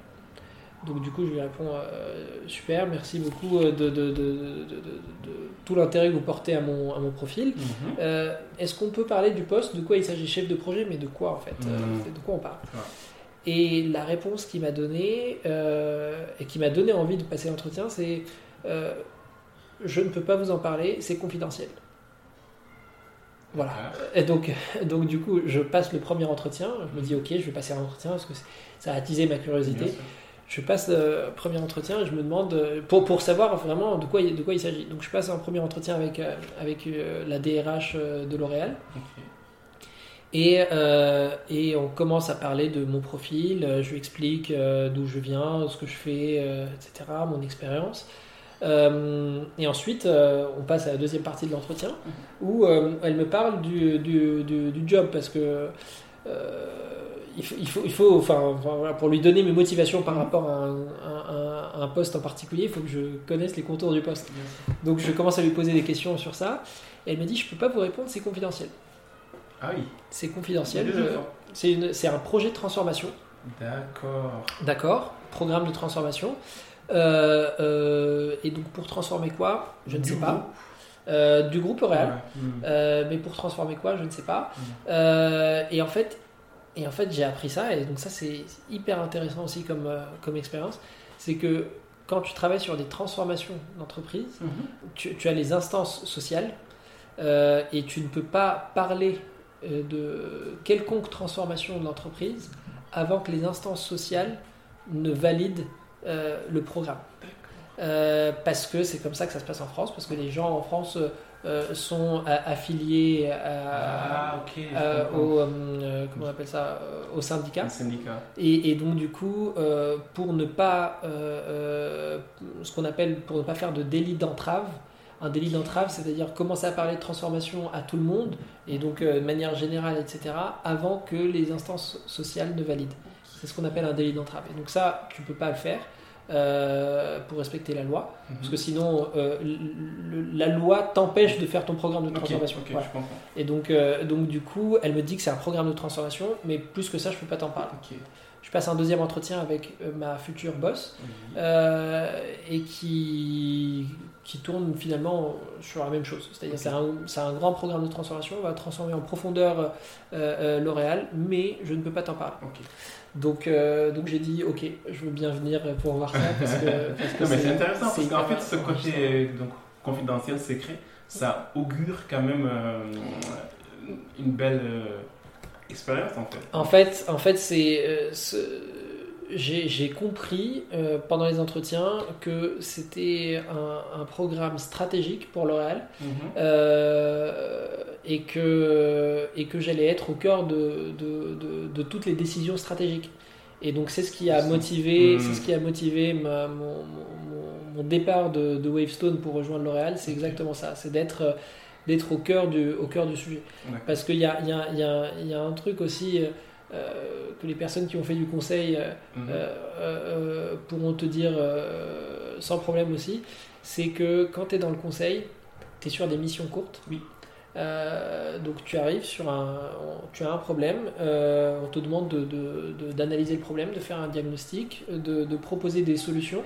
Donc du coup, je lui réponds euh, super, merci beaucoup de, de- de- tout l'intérêt que vous portez à mon, à mon profil. Mhm. Euh, Est-ce qu'on peut parler du poste? De quoi il s'agit? Chef de projet, mais de quoi en fait? Euh, Mhm. De quoi on parle? Ouais. Et la réponse qu'il m'a donnée, euh, et qui m'a donné envie de passer l'entretien, c'est euh, Je ne peux pas vous en parler, c'est confidentiel. Voilà. D'accord. Et donc, donc du coup, je passe le premier entretien. Je me dis, ok, je vais passer un entretien parce que ça a attisé ma curiosité. Je passe euh, premier entretien et je me demande, pour, pour savoir vraiment de quoi, il- de quoi il s'agit. Donc je passe un premier entretien avec, avec la DRH de L'Oréal. Et, euh, et on commence à parler de mon profil, euh, je lui explique euh, d'où je viens, ce que je fais, euh, etc., mon expérience. Et ensuite, on passe à la deuxième partie de l'entretien où euh, elle me parle du, du, du- du job parce que il faut, il faut, il faut enfin, enfin, voilà, pour lui donner mes motivations par rapport à un, poste en particulier, il faut que je connaisse les contours du poste. Donc je commence à lui poser des questions sur ça. Et elle me dit Je peux pas vous répondre, c'est confidentiel. Ah oui. C'est confidentiel. C'est un projet de transformation, D'accord. d'accord Programme de transformation. Euh, euh, et donc pour transformer quoi? Je ne Du sais groupe. pas. Euh, du groupe L'Oréal. Ouais. Mais pour transformer quoi? Je ne sais pas. Et en fait, et en fait j'ai appris ça, et donc ça c'est hyper intéressant aussi comme, euh, comme expérience. C'est que quand tu travailles sur des transformations d'entreprise, Mhm. tu, tu as les instances sociales et tu ne peux pas parler de quelconque transformation de l'entreprise avant que les instances sociales ne valident euh, le programme. Euh, parce que c'est comme ça que ça se passe en France, parce que les gens en France euh, sont affiliés à- Ah, au, euh, comment on appelle ça, euh, au syndicat. Et, et donc du coup, euh, pour ne pas, euh, euh, ce qu'on appelle, pour ne pas faire de délit d'entrave, un délit d'entrave, c'est-à-dire commencer à parler de transformation à tout le monde, et donc euh, de manière générale, etc., avant que les instances sociales ne valident. C'est ce qu'on appelle un délit d'entrave. Et donc ça, tu peux pas le faire euh, pour respecter la loi, parce que sinon, euh, le- la loi t'empêche de faire ton programme de transformation. Voilà. je. Et donc, euh, donc du coup, elle me dit que c'est un programme de transformation, mais plus que ça, je peux pas t'en parler. Je passe un deuxième entretien avec ma future boss euh, et qui, qui tourne finalement sur la même chose. C'est-à-dire c'est un, grand programme de transformation, on va transformer en profondeur euh, euh, L'Oréal, mais je ne peux pas t'en parler. Donc, euh, donc j'ai dit ok, je veux bien venir pour voir ça parce que, parce c'est intéressant parce qu'en fait, ce côté donc, confidentiel, secret, ça augure quand même euh, une belle expérience en fait. En fait, en fait c'est. J'ai compris euh, pendant les entretiens que c'était un, un programme stratégique pour L'Oréal Mhm. euh, et que, et que j'allais être au cœur de, de, de- de toutes les décisions stratégiques. Et donc c'est ce qui a motivé, c'est ce qui a motivé ma- mon, mon- mon départ de, Wavestone pour rejoindre L'Oréal. C'est exactement ça, c'est d'être d'être au cœur du au cœur du sujet. D'accord. Parce qu'il y a, y, a, y, a, y a un truc aussi euh, que les personnes qui ont fait du conseil euh, Mhm. euh, euh, pourront te dire euh, sans problème aussi, c'est que quand tu es dans le conseil, tu es sur des missions courtes. Oui. Euh, donc tu arrives sur un, tu as un problème, euh, on te demande de- de- de- d'analyser le problème, de faire un diagnostic, de, proposer des solutions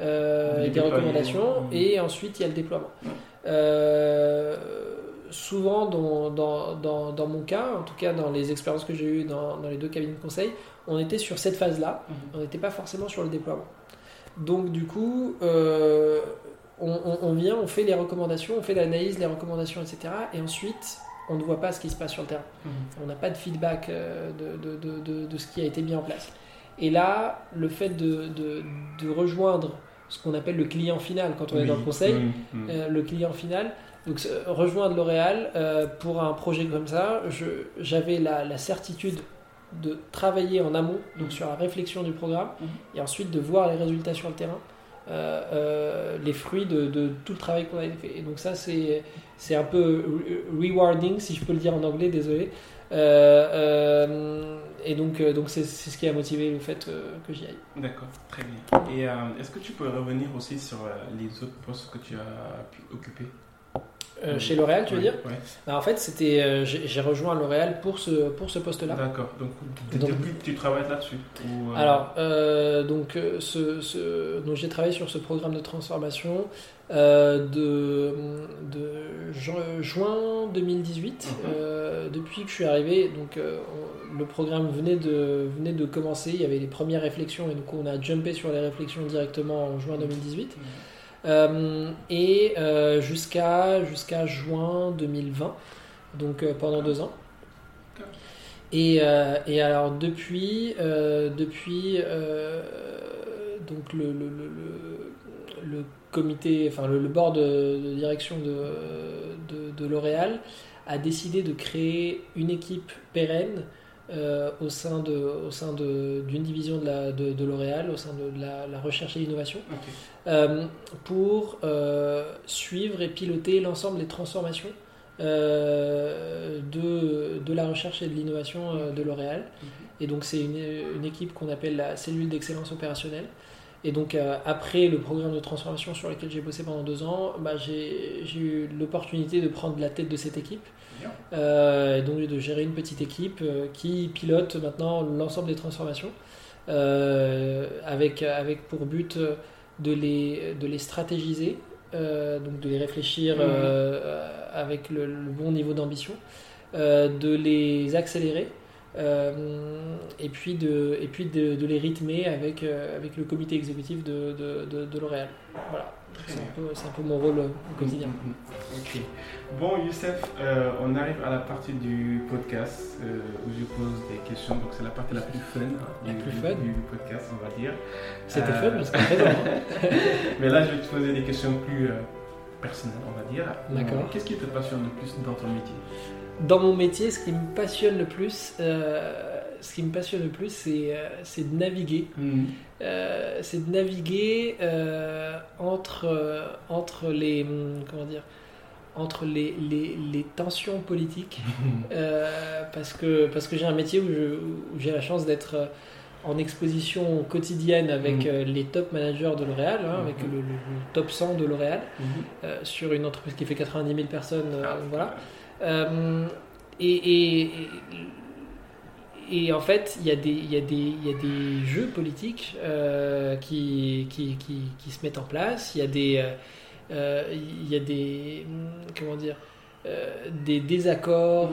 euh, Des et des déploiements. recommandations, Mhm. et ensuite il y a le déploiement. Euh, souvent, dans, dans, dans, dans mon cas, en tout cas dans les expériences que j'ai eues dans, dans les deux cabinets de conseil, on était sur cette phase-là, Mhm. on n'était pas forcément sur le déploiement. Donc du coup, euh, on, on- on vient, on fait les recommandations, on fait l'analyse, les recommandations, etc. Et ensuite, on ne voit pas ce qui se passe sur le terrain. Mhm. On n'a pas de feedback euh, de, de, de, de- ce qui a été mis en place. Et là, le fait de, de, de rejoindre ce qu'on appelle le client final quand on est dans le conseil, euh, le client final, donc euh, rejoindre L'Oréal euh, pour un projet comme ça, j'avais la, la certitude de travailler en amont, donc Mhm. sur la réflexion du programme, Mhm. et ensuite de voir les résultats sur le terrain, euh, euh, les fruits de, de tout le travail qu'on avait fait. Et donc ça, c'est un peu re- rewarding, si je peux le dire en anglais, désolé. Et donc, donc c'est ce qui a motivé le fait que j'y aille. D'accord, très bien. Et est-ce que tu peux revenir aussi sur les autres postes que tu as pu occuper? Euh, Chez L'Oréal, tu veux dire. Bah, En fait, c'était, euh, j'ai rejoint L'Oréal pour ce, pour ce poste-là. D'accord, donc, d- Donc- depuis que tu travailles là-dessus ou, euh, Alors, donc, ce, ce- donc j'ai travaillé sur ce programme de transformation de, de ju- juin 2018. Mhm. Depuis que je suis arrivé, donc on- le programme venait de, venait de commencer. Il y avait les premières réflexions et donc on a jumpé sur les réflexions directement en juin 2018. Mhm. Euh, et euh, jusqu'à jusqu'à juin 2020, donc euh, pendant deux ans. Et, euh, et alors depuis, euh, depuis, euh, donc le, le, le, le, comité, enfin le, board de, de direction de, de, de L'Oréal a décidé de créer une équipe pérenne euh, au sein de au sein d'une division de, la, de, de L'Oréal, au sein de la, la recherche et l'innovation, euh, pour euh, suivre et piloter l'ensemble des transformations de, de la recherche et de l'innovation de L'Oréal. Et donc c'est une, une équipe qu'on appelle la cellule d'excellence opérationnelle. Et donc après le programme de transformation sur lequel j'ai bossé pendant deux ans, bah, j'ai eu l'opportunité de prendre la tête de cette équipe. Euh, et donc de gérer une petite équipe euh, qui pilote maintenant l'ensemble des transformations euh, avec, avec pour but de les, de les stratégiser, donc de les réfléchir euh, avec le, le bon niveau d'ambition, de les accélérer. Euh, et puis, de, et puis de, de les rythmer avec, euh, avec le comité exécutif de, de, L'Oréal. Voilà, c'est un, peu- c'est un peu mon rôle au quotidien. Mhm, mhm. Ok. Bon, Youssef, euh, on arrive à la partie du podcast euh, où je pose des questions. Donc, c'est la partie la plus fun, La du, plus du- fun. du podcast, on va dire. C'était Euh, fun, c'était présent. hein. Mais là, je vais te poser des questions plus euh, personnelles, on va dire. D'accord. Euh, Qu'est-ce qui te passionne le plus dans ton métier? Dans mon métier, ce qui me passionne le plus, euh, ce qui me passionne le plus, c'est euh, de naviguer. Euh, c'est de naviguer euh, entre, entre les hum, comment dire entre les, les, les tensions politiques euh, parce que parce que j'ai un métier où j'ai la chance d'être en exposition quotidienne avec les top managers de L'Oréal, hein, avec le, top 100 de L'Oréal, sur une entreprise qui fait 90 000 personnes. Ah, voilà. Euh, et, et, et, et en fait, il y, a des- y, y a jeux politiques euh, qui, qui, qui, qui se mettent en place. Il y a des, euh, il y a des, comment dire, des désaccords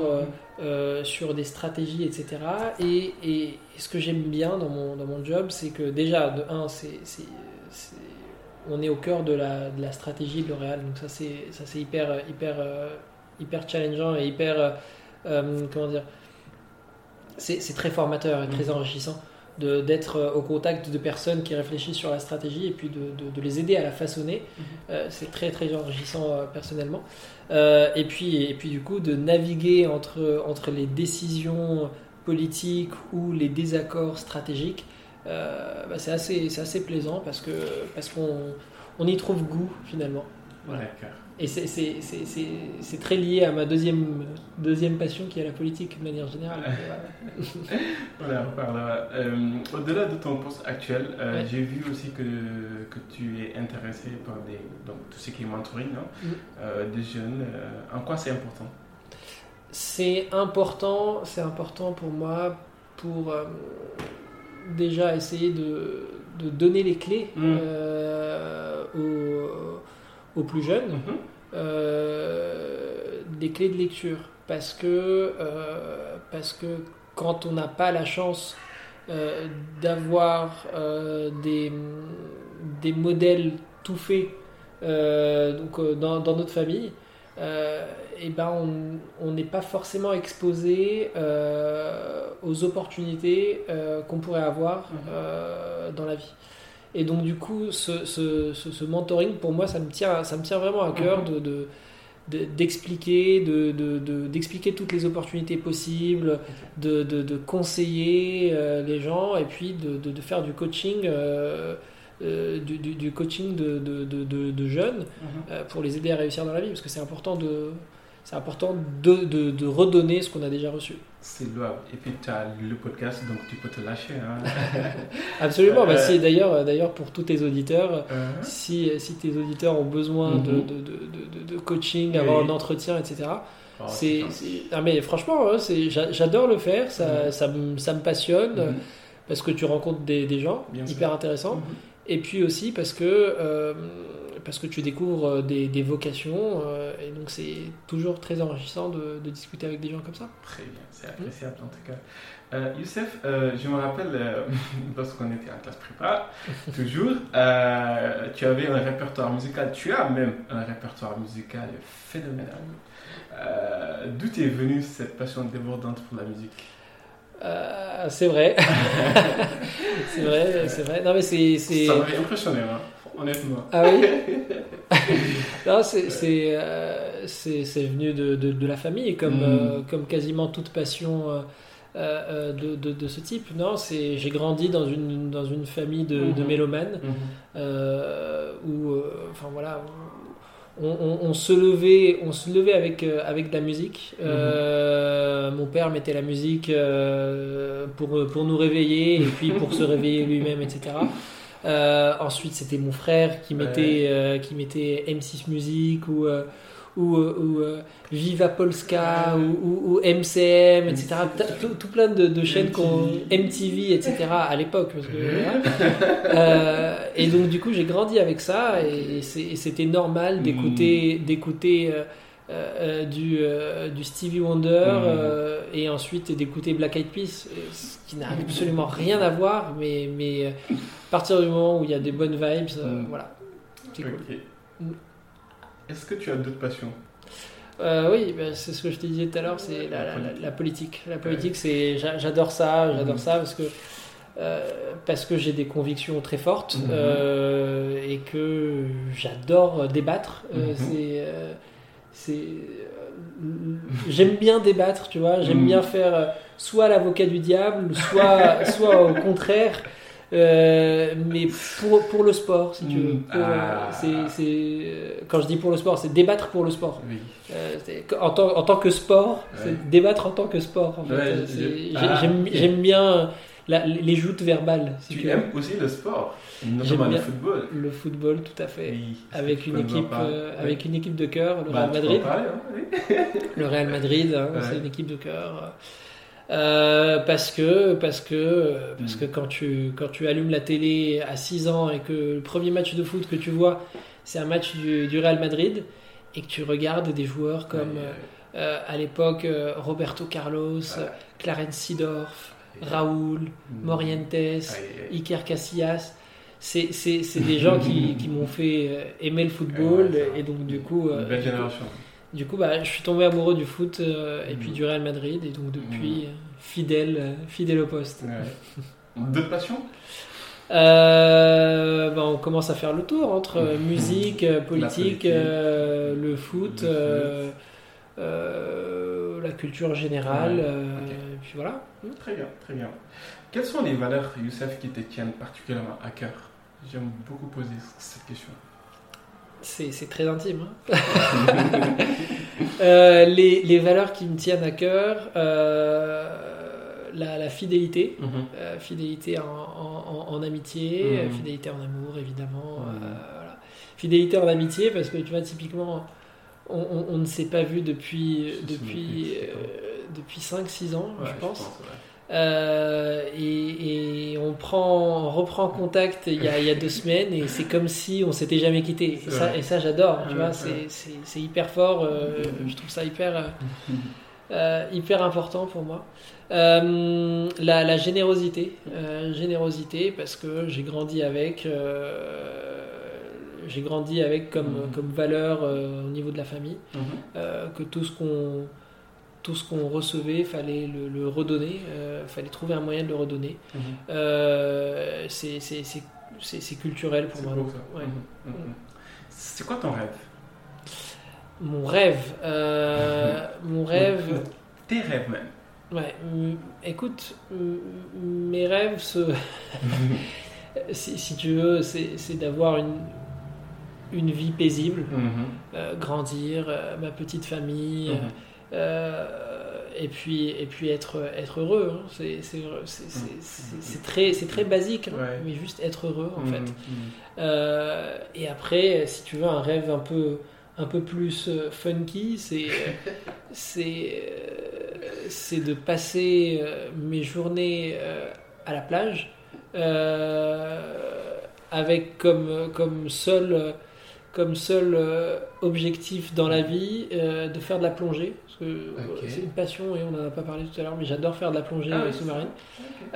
sur des stratégies, etc. Et, et ce que j'aime bien dans mon, dans mon job, c'est que déjà, de un, c'est, on est au cœur de la, de la stratégie de L'Oréal. Donc ça, c'est, ça, c'est hyper, hyper, euh, hyper challengeant et hyper, euh, euh, comment dire, c'est, très formateur et très enrichissant de, d'être euh, au contact de personnes qui réfléchissent sur la stratégie et puis de, de- de les aider à la façonner. Euh, c'est très très enrichissant euh, personnellement. Euh, et, puis, et puis du coup de naviguer entre, entre les décisions politiques ou les désaccords stratégiques, bah, c'est assez, assez plaisant parce que parce qu'on on y trouve goût finalement. Voilà. D'accord. Et c'est- très lié à ma deuxième, deuxième passion qui est la politique de manière générale. Voilà. Voilà. Euh, Au-delà de ton poste actuel, euh, Ouais. j'ai vu aussi que, que tu es intéressé par des, donc, tout ce qui est mentoring hein, Mhm. euh, des jeunes. euh, en quoi c'est important? C'est important, c'est important pour moi pour déjà essayer de, de donner les clés Mm. aux, aux plus jeunes, Mhm. euh, des clés de lecture. Parce que, euh, parce que quand on n'a pas la chance euh, d'avoir des, des modèles tout faits donc, dans, dans notre famille, et ben on n'est pas forcément exposé aux opportunités qu'on pourrait avoir Mhm. dans la vie. Et donc du coup, ce, ce, ce- ce mentoring, pour moi, ça me tient, ça me tient vraiment à cœur Mhm. de, de- de- d'expliquer, de, de- de- d'expliquer toutes les opportunités possibles, de, de- conseiller euh, les gens et puis de, faire du coaching, euh, euh, du, du- du coaching de, jeunes Mhm. euh, pour les aider à réussir dans la vie parce que c'est important de c'est important de redonner ce qu'on a déjà reçu. C'est louable. Et puis tu as le podcast, donc tu peux te lâcher. Hein. Absolument. bah, Euh, si, d'ailleurs, d'ailleurs, pour tous tes auditeurs, Euh, si, si tes auditeurs ont besoin de, Mhm. de, de, de- de coaching, Oui. avoir un entretien, etc., oh, c'est, ah, mais franchement, hein, c'est, j'adore le faire, ça, Mhm. ça, me, ça me passionne, Mhm. parce que tu rencontres des, des gens Bien sûr. hyper intéressants, Mhm. et puis aussi parce que, euh, parce que tu découvres euh, des, des vocations, euh, et donc c'est toujours très enrichissant de, de discuter avec des gens comme ça. Très bien, c'est appréciable en tout cas. Euh, Youssef, euh, je me rappelle euh, lorsqu'on était en classe prépa, toujours, tu avais un répertoire musical, tu as même un répertoire musical phénoménal. D'où est venue cette passion débordante pour la musique? C'est vrai. c'est vrai, c'est vrai. Non, mais c'est. c'est- Ça m'avait impressionné, hein, honnêtement. Ah oui Non, c'est c'est, euh, c'est- venu de, de, de la famille, comme, Mm. euh, comme quasiment toute passion euh, de, de, ce type. Non, j'ai grandi dans une, dans une famille de, de Mhm. mélomanes Mhm. euh, où, enfin voilà, on, on- on se levait, on se levait avec euh, avec de la musique. Euh, Mon père mettait la musique euh, pour pour nous réveiller et puis pour se réveiller lui-même, etc. Euh, ensuite, c'était mon frère qui mettait euh, qui mettait M6 Music ou euh, ou, ou, euh, Viva Polska ou, ou- ou MCM, etc. Tout, tout plein de, de chaînes qu'on MTV, etc. à l'époque. Euh, et donc du coup, j'ai grandi avec ça et, c'était normal d'écouter d'écouter euh, euh, euh, du, euh, du Stevie Wonder euh, et ensuite d'écouter Black Eyed Peas, ce qui n'a absolument rien à voir, mais, mais à partir du moment où il y a des bonnes vibes, Mm. voilà, c'est cool. Ok. Mm. Est-ce que tu as d'autres passions? Oui, ben, c'est ce que je te disais tout à l'heure, c'est la, la- la- la politique. La politique, c'est j'a- j'adore ça, j'adore Mhm. ça parce que parce que j'ai des convictions très fortes Mhm. et que j'adore débattre. Mhm. C'est c'est euh, j'aime bien débattre, tu vois. J'aime Mhm. bien faire euh, soit l'avocat du diable, soit soit au contraire. Euh, mais pour, pour le sport, si tu veux. Euh, Ah. c'est- quand je dis pour le sport, c'est débattre pour le sport. Oui. Euh, en, tant, en tant que sport, Ouais. c'est débattre en tant que sport. En fait. Ouais, ah, j'aime bien la- les joutes verbales. Si Tu aimes aussi le sport, notamment le football. Le football, tout à fait. Oui. Avec une, équipe, euh, Oui. avec une équipe de cœur, le Bah, Real Madrid. hein. Le Real Madrid, hein, c'est une équipe de cœur. Euh, parce que, parce que, parce Mm. que quand, tu, quand tu allumes la télé à 6 ans et que le premier match de foot que tu vois, c'est un match du, du Real Madrid, et que tu regardes des joueurs comme Ouais, euh, euh, à l'époque Roberto Carlos, Ouais. Clarence Seedorf, Raoul, Mm. Morientes. Iker Casillas. C'est c'est- c'est des gens qui, qui m'ont fait euh, aimer le football Ouais, et donc du coup, euh, Une belle génération. du coup, bah, je suis tombé amoureux du foot euh, et Mm. puis du Real Madrid et donc depuis Mm. fidèle, euh, fidèle au poste. Ouais. D'autres passions? Euh, bah, on commence à faire le tour entre Mm. musique, politique, politique. euh, le foot, Le euh, euh, la culture générale, Ouais, euh, et puis voilà. Très bien, très bien. Quelles sont les valeurs, Youssef, qui te tiennent particulièrement à cœur? J'aime beaucoup poser cette question. C'est c'est très intime. hein. Euh, les, les valeurs qui me tiennent à cœur, euh, la, la fidélité, Mhm. euh, fidélité en, en- en- en amitié, Mhm. euh, fidélité en amour évidemment. Voilà. Fidélité en amitié parce que tu vois typiquement on, on- on ne s'est pas vu depuis, depuis, depuis euh, depuis 5-6 ans Ouais, je pense. ouais. Euh, et, et on, prend, on reprend contact il y, a, il y a deux semaines et c'est comme si on s'était jamais quitté. Et ça, vrai. et ça j'adore, tu vois, c'est- hyper fort, euh, je trouve ça hyper, euh, euh, hyper important pour moi. Euh, la, la générosité, euh, générosité parce que j'ai grandi avec, euh, j'ai grandi avec comme, Mhm. comme valeur euh, au niveau de la famille Mhm. euh, que tout ce qu'on tout ce qu'on recevait fallait le, le redonner euh, fallait trouver un moyen de le redonner. Euh, c'est culturel pour moi ouais. Mhm. Mhm. C'est quoi ton rêve? Mon rêve mon rêve Tes rêves même. ouais écoute mes rêves se si, si tu veux c'est d'avoir une une vie paisible Mhm. euh, grandir euh, ma petite famille Mhm. Euh, et puis et puis être être heureux hein. c'est c'est Mhm. c'est- très c'est très basique hein, Ouais. mais juste être heureux en fait Euh, et après si tu veux un rêve un peu un peu plus funky c'est c'est c'est de passer mes journées à la plage euh, avec comme comme seul comme seul euh, objectif dans la vie euh, de faire de la plongée parce que euh, c'est une passion et on n'en a pas parlé tout à l'heure mais j'adore faire de la plongée Ah oui, sous-marine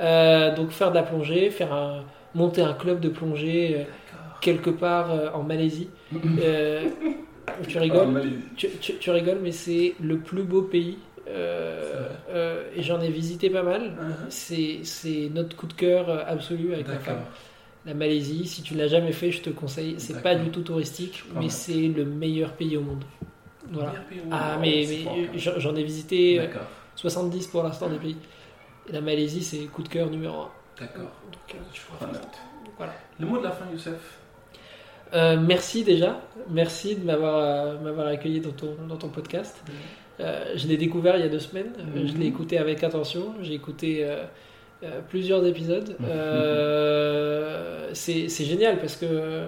Euh, donc faire de la plongée faire un monter un club de plongée euh, quelque part euh, en Malaisie Euh, tu rigoles? Ah, Malaisie. tu, tu- tu rigoles mais c'est le plus beau pays euh, euh, et j'en ai visité pas mal. Uh-huh. C'est c'est notre coup de cœur absolu avec ma D'accord. femme. La Malaisie, si tu l'as jamais fait, je te conseille. C'est pas du tout touristique, mais c'est le meilleur pays au monde. Voilà. Meilleur pays au Ah, monde. mais, Oh, c'est mais même. j'en ai visité euh, D'accord. 70 pour l'instant des pays. Et la Malaisie, c'est coup de cœur numéro 1. D'accord. Donc, euh, Je prends note. voilà. Le mot de la fin, Youssef Euh, merci déjà, merci de m'avoir euh, m'avoir accueilli dans ton, dans ton podcast. Euh, je l'ai découvert il y a deux semaines, Euh, je Mhm. l'ai écouté avec attention, j'ai écouté euh, euh, plusieurs épisodes. Euh, c'est génial parce que,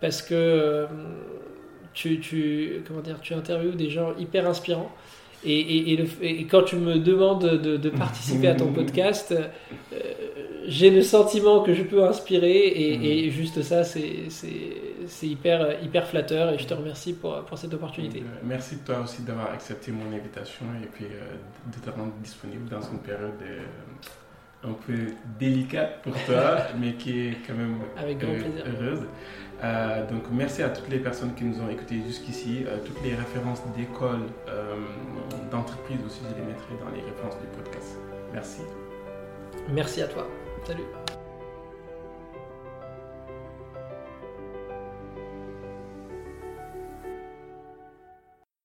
parce que euh, tu, tu, comment dire, tu interviews des gens hyper inspirants. Et, et, et le- et quand tu me demandes de, de participer à ton podcast, euh, j'ai le sentiment que je peux inspirer et, Mhm. et juste ça, c'est hyper, hyper flatteur et je te remercie pour, pour cette opportunité. Merci toi aussi d'avoir accepté mon invitation et puis de te rendre disponible dans une période euh, un peu délicate pour toi, mais qui est quand même Avec euh, heureuse. Euh, donc merci à toutes les personnes qui nous ont écoutés jusqu'ici. Euh, toutes les références d'écoles, euh, d'entreprises aussi, je les mettrai dans les références du podcast. Merci. Merci à toi. Salut.